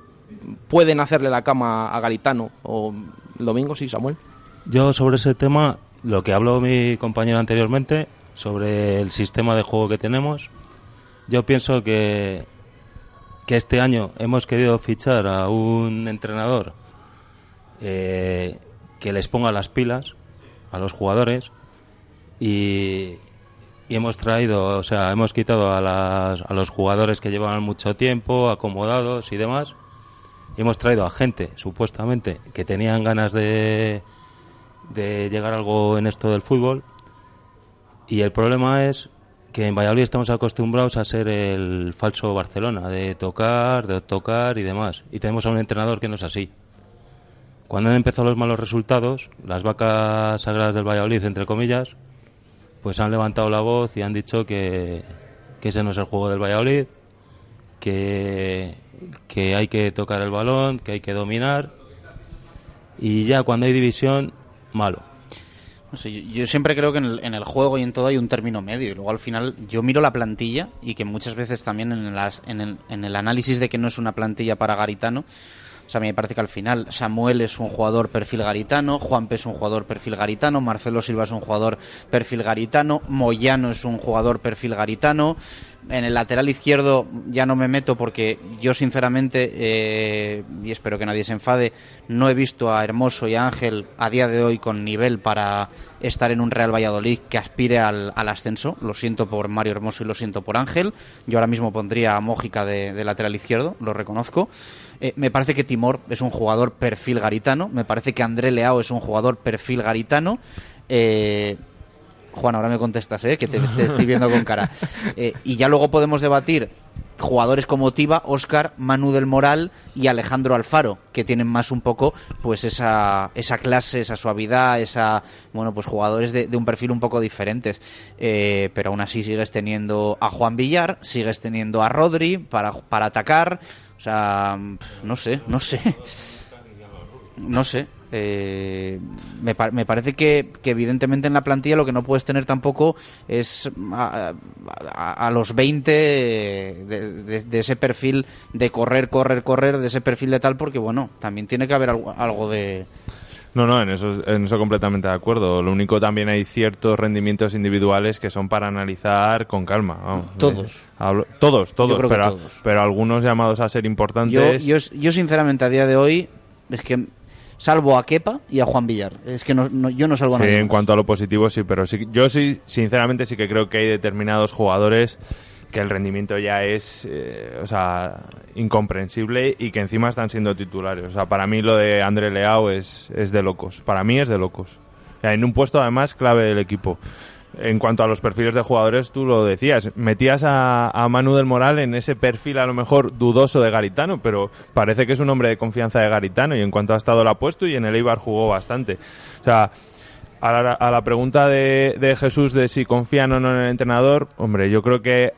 pueden hacerle la cama a Garitano o domingo, sí, Samuel?
Yo sobre ese tema, lo que habló mi compañero anteriormente, sobre el sistema de juego que tenemos, yo pienso que, que este año hemos querido fichar a un entrenador eh, que les ponga las pilas a los jugadores y, hemos traído, o sea, hemos quitado a, las, a los jugadores que llevaban mucho tiempo, acomodados y demás. Y hemos traído a gente, supuestamente, que tenían ganas de, de llegar a algo en esto del fútbol. Y el problema es que en Valladolid estamos acostumbrados a ser el falso Barcelona, de tocar, de tocar y demás. Y tenemos a un entrenador que no es así. Cuando han empezado los malos resultados, las vacas sagradas del Valladolid, entre comillas, pues han levantado la voz y han dicho que, ese no es el juego del Valladolid, que, que hay que tocar el balón, que hay que dominar y ya cuando hay división, malo.
Yo, siempre creo que en el, juego y en todo hay un término medio y luego al final yo miro la plantilla y que muchas veces también en, el, en el análisis de que no es una plantilla para Garitano O sea, a mí me parece que al final Samuel es un jugador perfil garitano, Juanpe es un jugador perfil garitano, Marcelo Silva es un jugador perfil garitano, Moyano es un jugador perfil garitano. En el lateral izquierdo ya no me meto porque yo sinceramente, eh, y espero que nadie se enfade, no he visto a Hermoso y a Ángel a día de hoy con nivel para estar en un Real Valladolid que aspire al, ascenso. Lo siento por Mario Hermoso y lo siento por Ángel. Yo ahora mismo pondría a Mójica de, de lateral izquierdo, lo reconozco. Eh, me parece que Timor es un jugador perfil garitano. Me parece que André Leao es un jugador perfil garitano. Eh, Juan, ahora me contestas, ¿eh? que te, te estoy viendo con cara. Eh, y ya luego podemos debatir jugadores como Tiva, Oscar, Manu del Moral y Alejandro Alfaro, que tienen más un poco pues esa, esa clase, esa suavidad, esa bueno pues jugadores de, de un perfil un poco diferentes. Eh, pero aún así sigues teniendo a Juan Villar, sigues teniendo a Rodri para, para atacar. O sea, no sé, no sé. No sé. Eh, me, me parece que, que evidentemente en la plantilla lo que no puedes tener tampoco es a, a- a los 20 de, de- de ese perfil de correr, correr, correr, de ese perfil de tal, porque bueno, también tiene que haber algo, algo de...
No, no, en eso, en eso completamente de acuerdo. Lo único también hay ciertos rendimientos individuales que son para analizar con calma. vamos.
Todos.
Hablo- todos, todos, pero,
todos.
pero algunos llamados a ser
Yo,
importantes.
yo, yo sinceramente a día de hoy es que salvo a Kepa y a Juan Villar, es que no, no- yo no salvo a
Sí,
nadie
en
más.
cuanto a lo positivo, sí, pero sí, yo sí, sinceramente, sí que creo que hay determinados jugadores que el rendimiento ya es, eh, o sea, incomprensible y que encima están siendo titulares. O sea, para mí lo de André Leao es, es de locos. Para mí es de locos. O sea, en un puesto además clave del equipo. En cuanto a los perfiles de jugadores, tú lo decías, metías a, Manu del Moral en ese perfil a lo mejor dudoso de Garitano, pero parece que es un hombre de confianza de Garitano y en cuanto ha estado lo ha puesto y en el Eibar jugó bastante. O sea, a la, pregunta de Jesús de si confían o no en el entrenador, hombre, yo creo que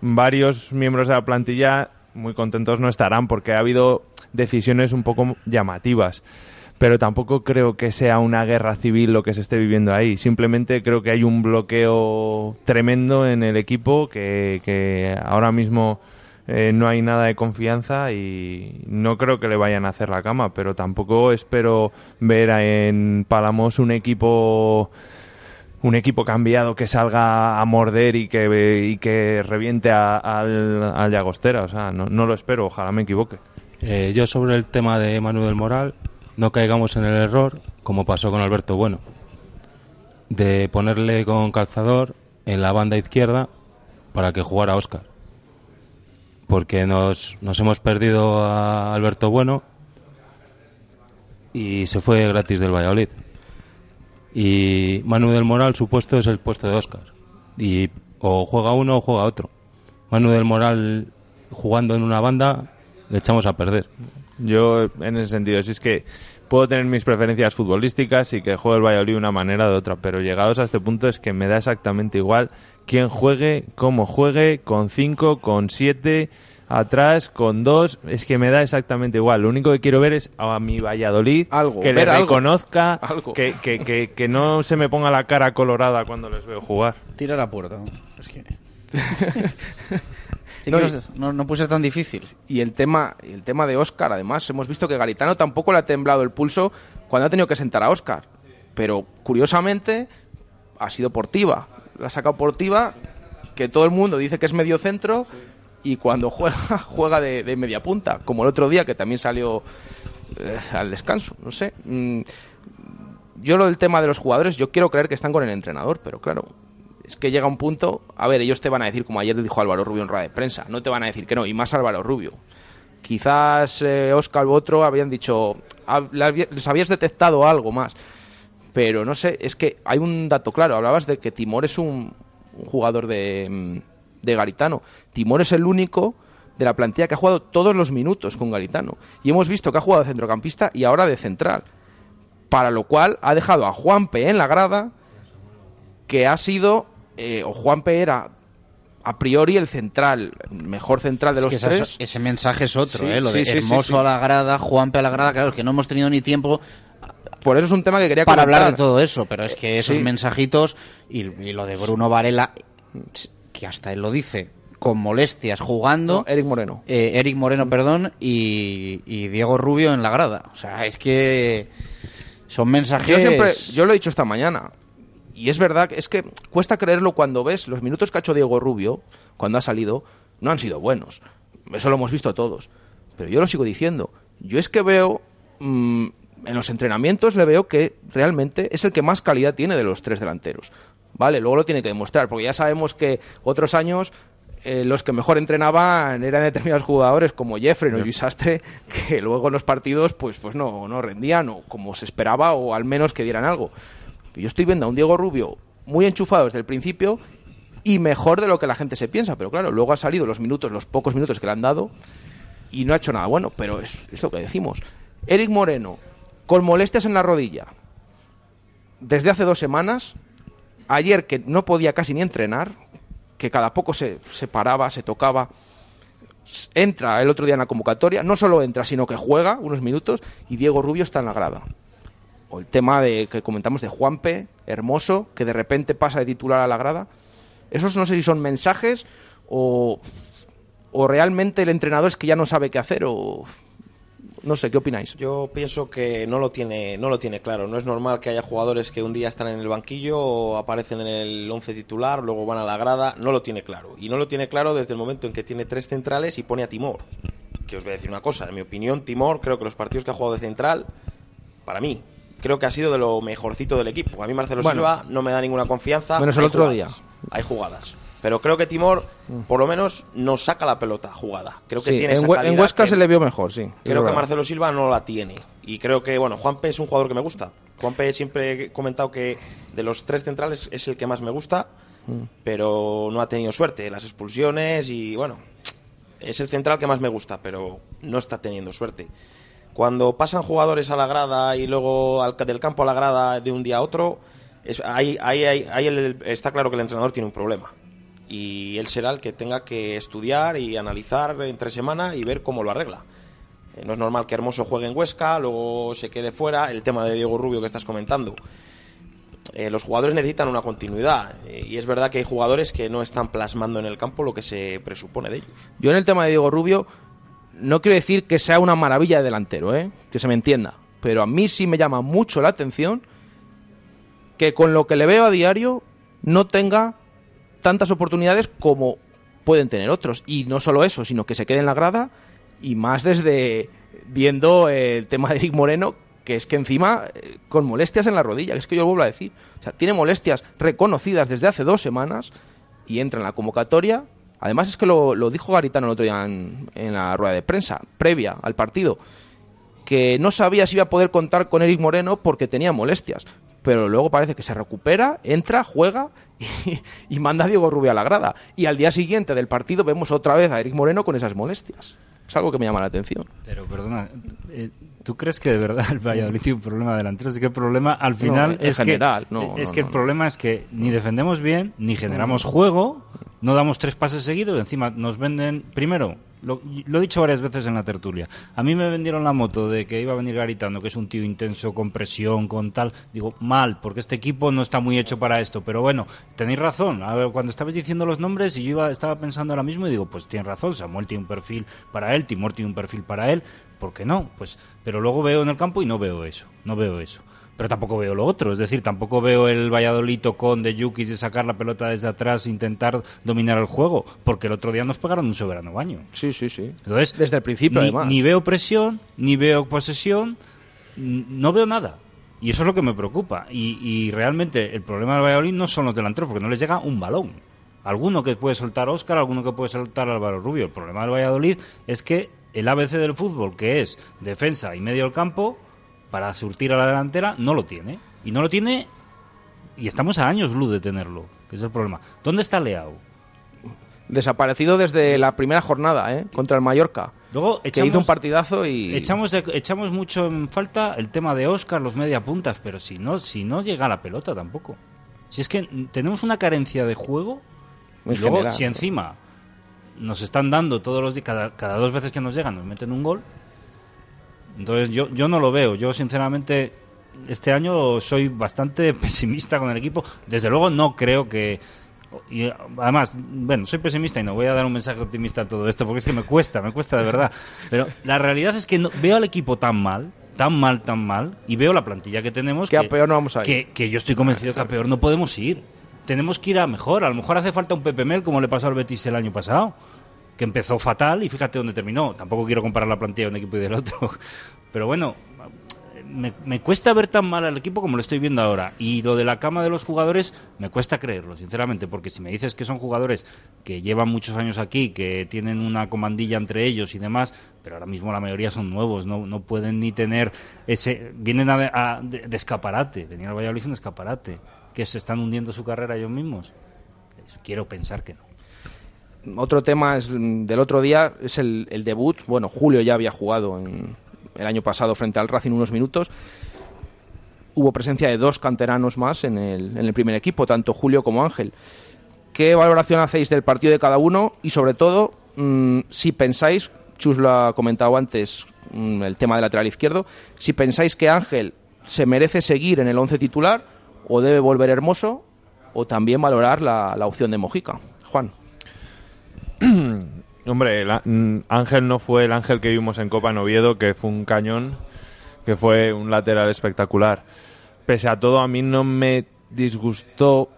varios miembros de la plantilla muy contentos no estarán porque ha habido decisiones un poco llamativas. Pero tampoco creo que sea una guerra civil lo que se esté viviendo ahí. Simplemente creo que hay un bloqueo tremendo en el equipo que, ahora mismo eh, no hay nada de confianza y no creo que le vayan a hacer la cama, pero tampoco espero ver en Palamos un equipo un equipo cambiado que salga a morder y que, y que reviente a- al, Llagostera. O sea, no, lo espero, ojalá me equivoque.
Eh, yo sobre el tema de Manuel Moral, no caigamos en el error, como pasó con Alberto Bueno, de ponerle con calzador en la banda izquierda para que jugara Oscar. Porque nos, nos hemos perdido a Alberto Bueno y se fue gratis del Valladolid. Y Manu del Moral, su puesto es el puesto de Oscar. Y o juega uno o juega otro. Manu del Moral jugando en una banda le echamos a perder.
Yo, en ese sentido, si es que puedo tener mis preferencias futbolísticas y que juegue el Valladolid de una manera o de otra, pero llegados a este punto es que me da exactamente igual quién juegue, cómo juegue, con 5, con 7, atrás, con 2, es que me da exactamente igual. Lo único que quiero ver es a mi Valladolid
Algo,
que le
algo.
reconozca,
Algo.
Que, que, que, que no se me ponga la cara colorada cuando les veo jugar.
Tira la puerta. Es que... Sí
No,
que
y-
no, no, no puede ser tan difícil.
Y el tema, el tema de Oscar, además, hemos visto que Garitano tampoco le ha temblado el pulso cuando ha tenido que sentar a Oscar. Pero curiosamente ha sido por Tiva. La ha sacado por Tiva, que todo el mundo dice que es medio centro y cuando juega, juega de, de media punta. Como el otro día que también salió eh, al descanso. No sé. Mm, yo lo del tema de los jugadores, yo quiero creer que están con el entrenador, pero claro, es que llega un punto, a ver, ellos te van a decir, como ayer dijo Álvaro Rubio en rueda de prensa, no te van a decir que no, y más Álvaro Rubio. Quizás eh, Oscar u otro habían dicho, "Ah, le había- les habías detectado algo más. Pero no sé, es que hay un dato claro, hablabas de que Timor es un, un jugador de, mm, de Garitano. Timor es el único de la plantilla que ha jugado todos los minutos con Garitano. Y hemos visto que ha jugado de centrocampista y ahora de central. Para lo cual ha dejado a Juanpe en la grada, que ha sido, eh, o Juanpe era a priori el central, mejor central de
Es
los
esa-
tres.
ese mensaje es otro,
Sí,
¿eh? Lo de
sí, sí, sí,
hermoso a la grada, Juanpe a la grada, claro, es que no hemos tenido ni tiempo
Por eso es un tema que quería
para
comentar.
hablar de todo eso, pero es que esos mensajitos y, y lo de Bruno Varela, que hasta él lo dice, con molestias jugando.
Eric Moreno.
Eh, Eric Moreno, perdón, y, y Diego Rubio en la grada. O sea, es que son mensajes.
Yo siempre, yo lo he dicho esta mañana. Y es verdad, es que cuesta creerlo cuando ves los minutos que ha hecho Diego Rubio, cuando ha salido, no han sido buenos. Eso lo hemos visto todos. Pero yo lo sigo diciendo. Yo es que veo, mm, en los entrenamientos le veo que realmente es el que más calidad tiene de los tres delanteros. Vale, luego lo tiene que demostrar, porque ya sabemos que otros años eh, los que mejor entrenaban eran determinados jugadores como Jeffrey o Luis Sastre, que luego en los partidos pues, pues no, no rendían o como se esperaba o al menos que dieran algo. Yo estoy viendo a un Diego Rubio muy enchufado desde el principio y mejor de lo que la gente se piensa, pero claro, luego ha salido los minutos, los pocos minutos que le han dado y no ha hecho nada bueno, pero es, es lo que decimos. Eric Moreno, con molestias en la rodilla, desde hace dos semanas, ayer que no podía casi ni entrenar, que cada poco se, se paraba, se tocaba, entra el otro día en la convocatoria, no solo entra, sino que juega unos minutos y Diego Rubio está en la grada. O el tema de que comentamos de Juanpe, hermoso, que de repente pasa de titular a la grada. Esos no sé si son mensajes o, o realmente el entrenador es que ya no sabe qué hacer o no sé, ¿qué opináis?
Yo pienso que no lo tiene, no lo tiene claro. No es normal que haya jugadores que un día están en el banquillo o aparecen en el once titular, luego van a la grada. No lo tiene claro. Y no lo tiene claro desde el momento en que tiene tres centrales y pone a Timor. Que os voy a decir una cosa. En mi opinión, Timor, creo que los partidos que ha jugado de central, para mí, creo que ha sido de lo mejorcito del equipo. A mí Marcelo
Bueno.
Silva no me da ninguna confianza.
Menos el otro
jugadas, Hay jugadas. Pero creo que Timor, por lo menos, nos saca la pelota jugada. Creo que
Sí,
tiene
en,
esa
en Huesca
que-
se le vio mejor, sí.
Creo que. Marcelo Silva no la tiene. Y creo que, bueno, Juanpe es un jugador que me gusta. Juanpe siempre he comentado que de los tres centrales es el que más me gusta,
Mm.
pero no ha tenido suerte. Las expulsiones y, bueno, es el central que más me gusta, pero no está teniendo suerte. Cuando pasan jugadores a la grada y luego del campo a la grada de un día a otro, ahí el- está claro que el entrenador tiene un problema. Y él será el que tenga que estudiar y analizar entre semana y ver cómo lo arregla. Eh, No es normal que Hermoso juegue en Huesca, luego se quede fuera. El tema de Diego Rubio que estás comentando. Eh, los jugadores necesitan una continuidad. eh, y es verdad que hay jugadores que no están plasmando en el campo lo que se presupone de ellos.
Yo en el tema de Diego Rubio no quiero decir que sea una maravilla de delantero, ¿eh? que se me entienda. Pero a mí sí me llama mucho la atención que con lo que le veo a diario no tenga tantas oportunidades como pueden tener otros. Y no solo eso, sino que se quede en la grada y más desde viendo el tema de Eric Moreno, que es que encima eh, con molestias en la rodilla, que es que yo lo vuelvo a decir. O sea, tiene molestias reconocidas desde hace dos semanas y entra en la convocatoria. Además es que lo, dijo Garitano el otro día en, en la rueda de prensa, previa al partido, que no sabía si iba a poder contar con Eric Moreno porque tenía molestias. Pero luego parece que se recupera, entra, juega y, y manda a Diego Rubio a la grada. Y al día siguiente del partido vemos otra vez a Eric Moreno con esas molestias. Es algo que me llama la atención.
Pero perdona, eh, ¿tú crees que de verdad el Valladolid tiene un problema de delanteros? Es que el problema al final
en
es
general,
que,
no,
es
no,
que
no,
el
no.
problema es que ni defendemos bien, ni generamos juego, no damos tres pases seguidos, y encima nos venden, primero, lo, lo he dicho varias veces en la tertulia, a mí me vendieron la moto de que iba a venir Garitano, que es un tío intenso, con presión, con tal, digo, mal, porque este equipo no está muy hecho para esto, pero bueno, tenéis razón, a ver, cuando estabais diciendo los nombres y yo iba, estaba pensando ahora mismo y digo, pues tienes razón, Samuel tiene un perfil para él, Timor tiene un perfil para él, ¿por qué no? Pues, pero luego veo en el campo y no veo eso, no veo eso. Pero tampoco veo lo otro, es decir, tampoco veo el Valladolid con de Yukis de sacar la pelota desde atrás e intentar dominar el juego, porque el otro día nos pegaron un soberano baño.
Sí, sí, sí.
Entonces,
Desde el principio,
ni,
además.
ni veo presión, ni veo posesión, no veo nada. Y eso es lo que me preocupa. Y, y realmente el problema del Valladolid no son los delanteros, porque no les llega un balón. Alguno que puede soltar Óscar, alguno que puede soltar Álvaro Rubio. El problema del Valladolid es que el ABC del fútbol, que es defensa y medio del campo, para surtir a la delantera, no lo tiene. Y no lo tiene, y estamos a años luz de tenerlo, que es el problema. ¿Dónde está Leao?
Desaparecido desde la primera jornada, ¿eh? Contra el Mallorca.
Luego
que
echamos-
hizo un partidazo y...
Echamos, echamos mucho en falta el tema de Oscar, los media puntas, pero si no, si no llega la pelota tampoco. Si es que tenemos una carencia de juego, y luego
general,
si encima nos están dando todos los días, cada, cada dos veces que nos llegan, nos meten un gol. Entonces yo, yo no lo veo. Yo sinceramente este año soy bastante pesimista con el equipo. Desde luego no creo que, Y además, bueno, soy pesimista y no voy a dar un mensaje optimista a todo esto porque es que me cuesta, me cuesta de verdad. Pero la realidad es que no, veo al equipo tan mal, tan mal, tan mal, y veo la plantilla que tenemos
que, a peor no vamos a ir.
Que, que yo estoy convencido que a peor no podemos ir. Tenemos que ir a mejor. A lo mejor hace falta un Pepe Mel como le pasó al Betis el año pasado, que empezó fatal y fíjate dónde terminó. Tampoco quiero comparar la plantilla de un equipo y del otro. Pero bueno, me, me, cuesta ver tan mal al equipo como lo estoy viendo ahora. Y lo de la cama de los jugadores, me cuesta creerlo, sinceramente, porque si me dices que son jugadores que llevan muchos años aquí, que tienen una comandilla entre ellos y demás, pero ahora mismo la mayoría son nuevos, no, no pueden ni tener ese. Vienen a, de, escaparate, venir al Valladolid un escaparate, que se están hundiendo su carrera ellos mismos. Quiero pensar que no.
Otro tema es, del otro día es el, debut. Bueno, Julio ya había jugado en, el año pasado frente al Racing unos minutos. Hubo presencia de dos canteranos más en el, en el primer equipo, tanto Julio como Ángel. ¿Qué valoración hacéis del partido de cada uno? Y sobre todo, mmm, si pensáis, Chus lo ha comentado antes, mmm, el tema del lateral izquierdo, si pensáis que Ángel se merece seguir en el once titular o debe volver Hermoso o también valorar la opción de Mojica. Juan.
Hombre, el, mm, Ángel no fue el Ángel que vimos en Copa en Oviedo, que fue un cañón, que fue un lateral espectacular. Pese a todo, a mí no me disgustó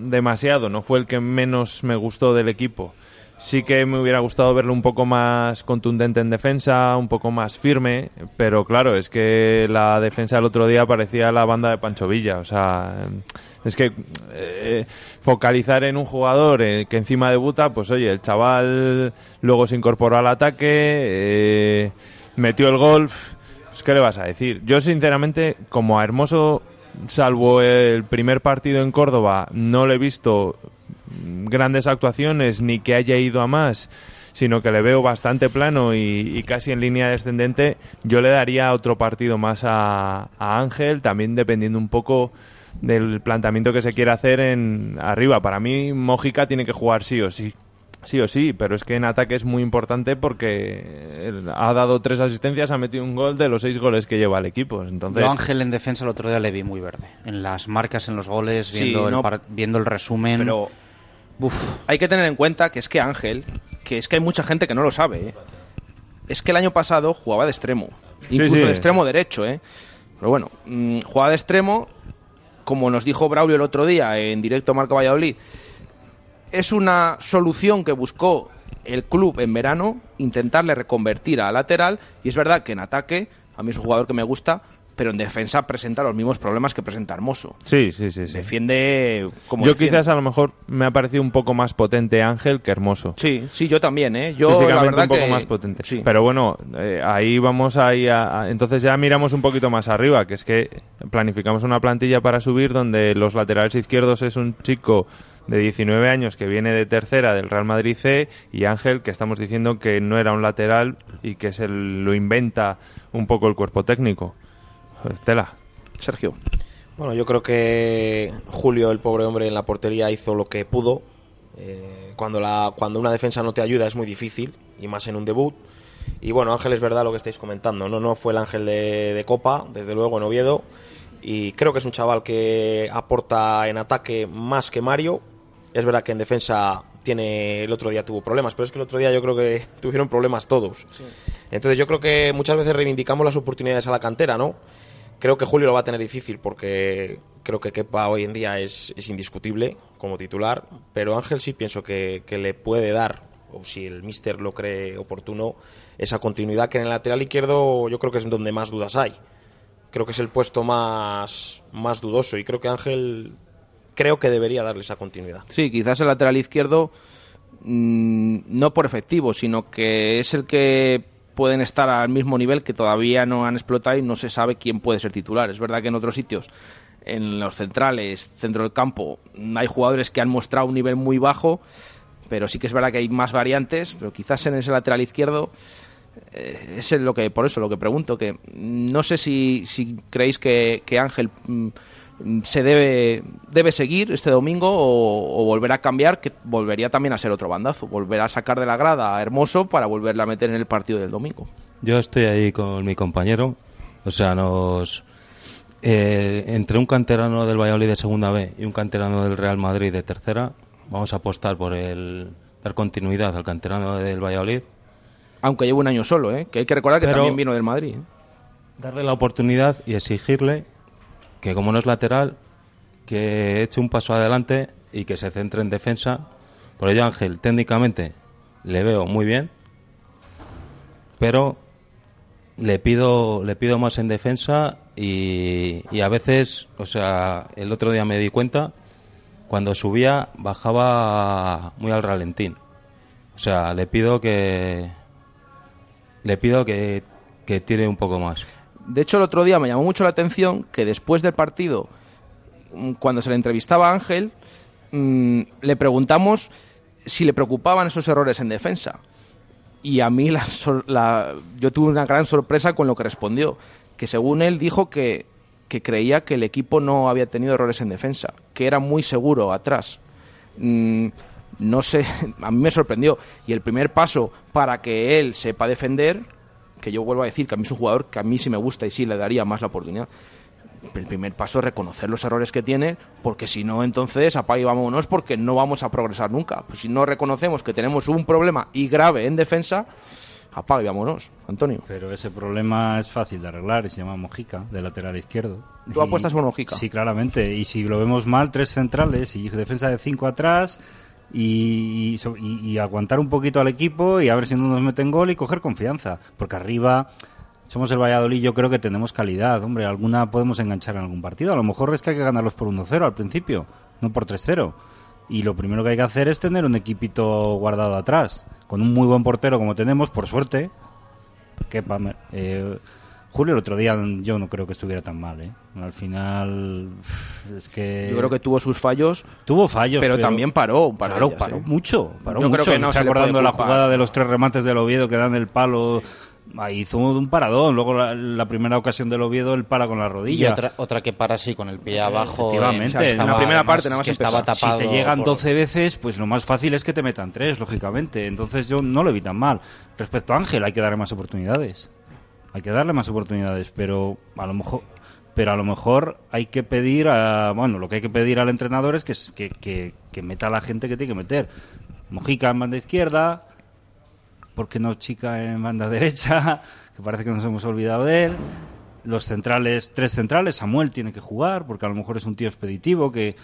demasiado, no fue el que menos me gustó del equipo. Sí que me hubiera gustado verlo un poco más contundente en defensa, un poco más firme, pero claro, es que la defensa del otro día parecía la banda de Pancho Villa, o sea, es que eh, focalizar en un jugador eh, que encima debuta, pues oye, el chaval luego se incorporó al ataque, eh, metió el gol, pues ¿qué le vas a decir? Yo sinceramente, como a Hermoso, salvo el primer partido en Córdoba, no le he visto grandes actuaciones ni que haya ido a más sino que le veo bastante plano y, y, casi en línea descendente, yo le daría otro partido más a, a Ángel, también dependiendo un poco del planteamiento que se quiere hacer en arriba. Para mí, Mójica tiene que jugar sí o sí. Sí o sí, pero es que en ataque es muy importante porque ha dado tres asistencias, ha metido un gol de los seis goles que lleva el equipo. Entonces...
Yo Ángel en defensa el otro día le vi muy verde. En las marcas, en los goles, viendo, sí, no, el, viendo el resumen.
Pero Uf. hay que tener en cuenta que es que Ángel, que es que hay mucha gente que no lo sabe, ¿eh? es que el año pasado jugaba de extremo, incluso sí, sí. de extremo derecho, ¿eh? Pero bueno, mmm, jugaba de extremo como nos dijo Braulio el otro día en directo Marco Valladolid, es una solución que buscó el club en verano, intentarle reconvertir a lateral, y es verdad que en ataque, a mí es un jugador que me gusta, pero en defensa presenta los mismos problemas que presenta Hermoso.
Sí, sí, sí. sí.
Defiende como.
Yo
defiende.
quizás a lo mejor me ha parecido un poco más potente Ángel que Hermoso.
Sí, sí, yo también, ¿eh? Yo
Físicamente
la verdad
un poco
que...
más potente.
Sí.
Pero bueno, eh, ahí vamos ahí a, a, Entonces ya miramos un poquito más arriba, que es que planificamos una plantilla para subir donde los laterales izquierdos es un chico de 19 años que viene de tercera del Real Madrid C y Ángel que estamos diciendo que no era un lateral y que se lo inventa un poco el cuerpo técnico. Estela.
Sergio.
Bueno, yo creo que Julio, el pobre hombre en la portería, hizo lo que pudo. Eh, cuando, la, cuando una defensa no te ayuda es muy difícil, y más en un debut. Y bueno, Ángel es verdad lo que estáis comentando. No, no fue el Ángel de, de Copa, desde luego en Oviedo. Y creo que es un chaval que aporta en ataque más que Mario. Es verdad que en defensa tiene el otro día tuvo problemas, pero es que el otro día yo creo que tuvieron problemas todos. Sí. Entonces yo creo que muchas veces reivindicamos las oportunidades a la cantera, ¿no? Creo que Julio lo va a tener difícil porque creo que Kepa hoy en día es, indiscutible como titular, pero Ángel sí pienso que, le puede dar, o si el míster lo cree oportuno, esa continuidad que en el lateral izquierdo yo creo que es donde más dudas hay. Creo que es el puesto más, más dudoso y creo que Ángel creo que debería darle esa continuidad.
Sí, quizás el lateral izquierdo mmm, no por efectivo, sino que es el que pueden estar al mismo nivel que todavía no han explotado y no se sabe quién puede ser titular. Es verdad que en otros sitios, en los centrales, centro del campo, hay jugadores que han mostrado un nivel muy bajo, pero sí que es verdad que hay más variantes, pero quizás en ese lateral izquierdo eh, es lo que por eso lo que pregunto que no sé si, si creéis que, que Ángel mm, se debe, debe seguir este domingo o, o, volver a cambiar, que volvería también a ser otro bandazo, volver a sacar de la grada a Hermoso para volverla a meter en el partido del domingo.
Yo estoy ahí con mi compañero, o sea, nos eh, entre un canterano del Valladolid de segunda B y un canterano del Real Madrid de tercera, vamos a apostar por el dar continuidad al canterano del Valladolid.
Aunque lleve un año solo, ¿eh? que hay que recordar que
Pero-
también vino del Madrid. ¿eh?
Darle la oportunidad y exigirle que como no es lateral, que eche un paso adelante y que se centre en defensa. Por ello Ángel, técnicamente le veo muy bien, pero le pido le pido más en defensa y, a veces, o sea, el otro día me di cuenta cuando subía bajaba muy al ralentín. O sea, le pido que le pido que tire un poco más.
De hecho, el otro día me llamó mucho la atención que después del partido, mm, cuando se le entrevistaba a Ángel, mm, le preguntamos si le preocupaban esos errores en defensa. Y a mí la la- yo tuve una gran sorpresa con lo que respondió, que según él dijo que, que creía que el equipo no había tenido errores en defensa, que era muy seguro atrás. Mm, no sé, a mí me sorprendió. Y el primer paso para que él sepa defender, que yo vuelvo a decir que a mí es un jugador que a mí sí me gusta y sí le daría más la oportunidad. El primer paso es reconocer los errores que tiene, porque si no, entonces apague y vámonos, porque no vamos a progresar nunca. Pues si no reconocemos que tenemos un problema y grave en defensa, apague y vámonos, Antonio.
Pero ese problema es fácil de arreglar y se llama Mojica, de lateral izquierdo.
¿Tú apuestas por Mojica?
Sí, claramente. Y si lo vemos mal, tres centrales y defensa de cinco atrás y, y aguantar un poquito al equipo y a ver si no nos meten gol y coger confianza. Porque arriba somos el Valladolid, yo creo que tenemos calidad. Hombre, alguna podemos enganchar en algún partido. A lo mejor es que hay que ganarlos por 1-0 al principio, no por 3-0. Y lo primero que hay que hacer es tener un equipito guardado atrás. Con un muy buen portero como tenemos, por suerte, que eh, Julio el otro día yo no creo que estuviera tan mal, ¿eh? Al final es que
Yo creo que tuvo sus fallos,
tuvo fallos,
pero, también paró un par de
Claro,
ellas,
paró
¿eh?
mucho, paró
Yo creo
mucho.
que no se
acordando la jugada de los tres remates del Oviedo que dan el palo. Ahí hizo un paradón. Luego la, la primera ocasión del Oviedo, el para con la
Y
rodilla.
otra, otra que para así, con el pie abajo.
Efectivamente.
eh, o sea,
En la
primera
además,
parte nada más
que estaba tapado.
si te llegan
por-
12 veces, pues lo más fácil es que te metan tres, lógicamente. Entonces yo no lo vi tan mal. Respecto a Ángel, hay que darle más oportunidades. Hay que darle más oportunidades, pero a lo mejor pero a lo mejor hay que pedir a, bueno, lo que hay que pedir al entrenador es que, que, meta a la gente que tiene que meter. Mojica en banda izquierda, ¿por qué no Chica en banda derecha? Que parece que nos hemos olvidado de él. Los centrales, tres centrales, Samuel tiene que jugar, porque a lo mejor es un tío expeditivo que...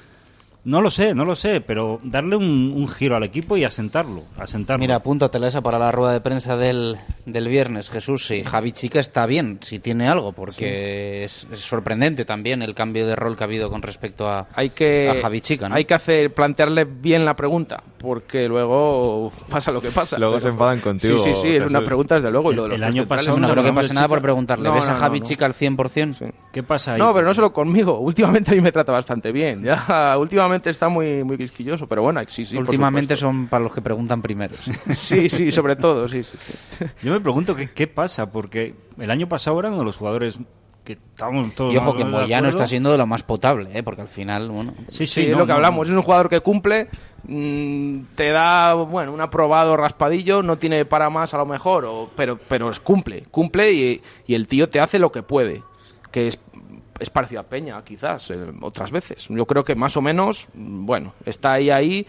No lo sé, no lo sé, pero darle un, un giro al equipo y asentarlo, asentarlo.
Mira, apúntatela esa para la rueda de prensa del, del viernes, Jesús. Si Javi Chica está bien, si tiene algo, porque es, es sorprendente también el cambio de rol que ha habido con respecto a,
hay que
a Javi Chica. ¿no?
hay que hacer plantearle bien la pregunta porque luego pasa lo que pasa
Luego
Pero-
se enfadan contigo,
sí sí sí es una pregunta desde luego y lo de
El
los
año pasado
es
no creo que pase nada por preguntarle.
No,
¿Ves a Javi
no, no.
Chica al 100%?
¿Qué pasa ahí?
no pero no solo conmigo últimamente a mí me trata bastante bien ya últimamente está muy muy quisquilloso pero bueno sí sí
Últimamente son para los que preguntan primero. sí.
sí sobre todo sí sí, sí.
Yo me pregunto qué, qué pasa, porque el año pasado era uno de los jugadores que estábamos todos
Y ojo que Moyano está siendo de lo más potable, ¿eh? porque al final, bueno,
Sí,
Sí,
sí,
es lo que
no,
hablamos.
no.
Es un jugador que cumple, mm, te da, bueno, un aprobado raspadillo, no tiene para más a lo mejor, o- pero, pero es cumple, cumple y, y el tío te hace lo que puede, que es, es parecido a Peña, quizás, eh, otras veces. Yo creo que más o menos, mm, bueno, está ahí, ahí.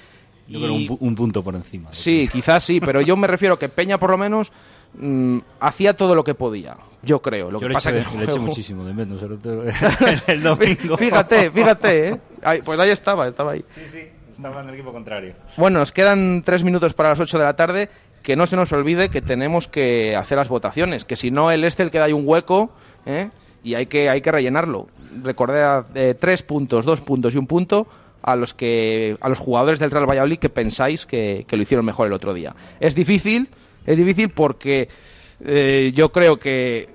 Yo
y-
creo un, pu- un punto por encima.
Sí, quizás sí, pero yo me refiero que Peña por lo menos mm, hacía todo lo que podía, yo creo. Lo
Yo
que
le
pasa
eché,
que
le eché
luego-
muchísimo de menos el domingo.
Fíjate, fíjate, ¿eh? Ahí- pues ahí estaba, estaba ahí.
Sí, sí, estaba en el equipo contrario.
Bueno, nos quedan tres minutos para las 8 de la tarde. Que no se nos olvide que tenemos que hacer las votaciones. Que si no, el Estel queda ahí un hueco ¿eh? Y hay que, hay que rellenarlo. Recordad eh, tres puntos, dos puntos y un punto a los que a los jugadores del Real Valladolid que pensáis que, lo hicieron mejor el otro día. Es difícil, es difícil porque eh, yo creo que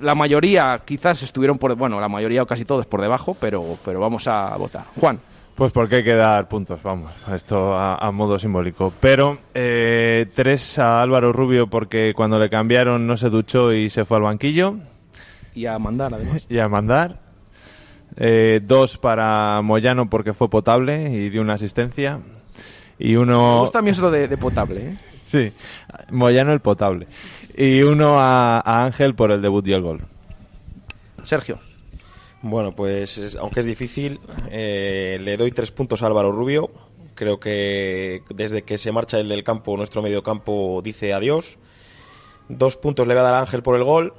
la mayoría quizás estuvieron por bueno la mayoría o casi todos por debajo pero pero vamos a votar Juan
Pues porque hay que dar puntos, vamos, esto a, a modo simbólico. Pero eh, tres a Álvaro Rubio porque cuando le cambiaron no se duchó y se fue al banquillo
y a mandar además
y a mandar. Eh, dos para Moyano porque fue potable y dio una asistencia. Y
me
uno...
gusta a mí eso de, de potable ¿eh?
Sí, Moyano el potable. Y uno a, a Ángel por el debut y el gol.
Sergio
Bueno, pues es- aunque es difícil, eh, le doy tres puntos a Álvaro Rubio Creo que desde que se marcha el del campo, nuestro medio campo dice adiós. Dos puntos le va a dar a Ángel por el gol.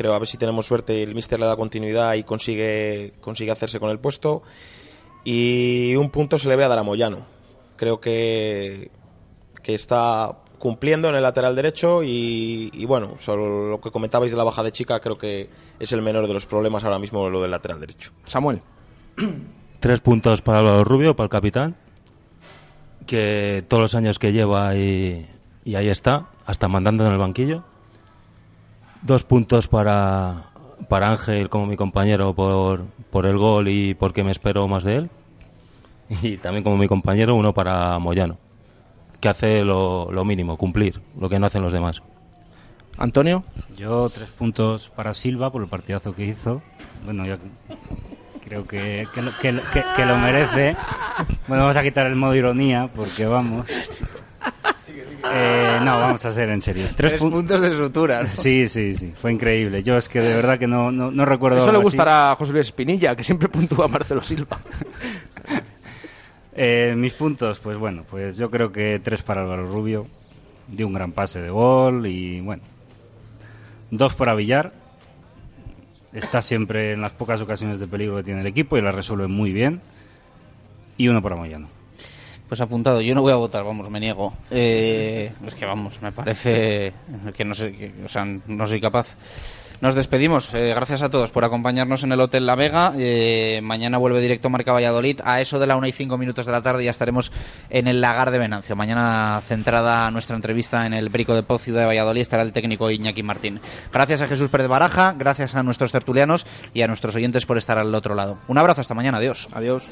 Creo a ver si tenemos suerte y el míster le da continuidad y consigue, consigue hacerse con el puesto. Y un punto se le va a dar a Moyano. Creo que, que está cumpliendo en el lateral derecho y, y, bueno, solo lo que comentabais de la baja de chica creo que es el menor de los problemas ahora mismo lo del lateral derecho.
Samuel.
Tres puntos para Álvaro Rubio, para el capitán, que todos los años que lleva y, y ahí está, hasta mandando en el banquillo. Dos puntos para, para Ángel como mi compañero por, por el gol y porque me espero más de él. Y también como mi compañero uno para Moyano, que hace lo, lo mínimo, cumplir, lo que no hacen los demás.
Antonio.
Yo tres puntos para Silva por el partidazo que hizo. Bueno, ya creo que, que, lo, que, que, que lo merece. Bueno, vamos a quitar el modo ironía porque vamos. Eh, no, vamos a ser en serio.
Tres, Tres puntos de sutura. ¿no?
Sí, sí, sí. Fue increíble. Yo es que de verdad que no, no, no recuerdo.
Eso le gustará a José Luis Espinilla, que siempre puntúa a Marcelo Silva.
eh, mis puntos, pues bueno, pues yo creo que tres para Álvaro Rubio. Dio un gran pase de gol y bueno. Dos para Villar. Está siempre en las pocas ocasiones de peligro que tiene el equipo y la resuelve muy bien. Y uno para Moyano.
Pues apuntado, yo no voy a votar, vamos, me niego. Eh, es que vamos, me parece que no sé, que, o sea, no soy capaz. Nos despedimos. Eh, gracias a todos por acompañarnos en el Hotel La Vega. Eh, mañana vuelve directo Marca Valladolid. A eso de la una y cinco minutos de la tarde ya estaremos en el Lagar de Venancio. Mañana centrada nuestra entrevista en el Brico de Poz Ciudad de Valladolid estará el técnico Iñaki Martín. Gracias a Jesús Pérez Baraja, gracias a nuestros tertulianos y a nuestros oyentes por estar al otro lado. Un abrazo, hasta mañana. Adiós.
Adiós.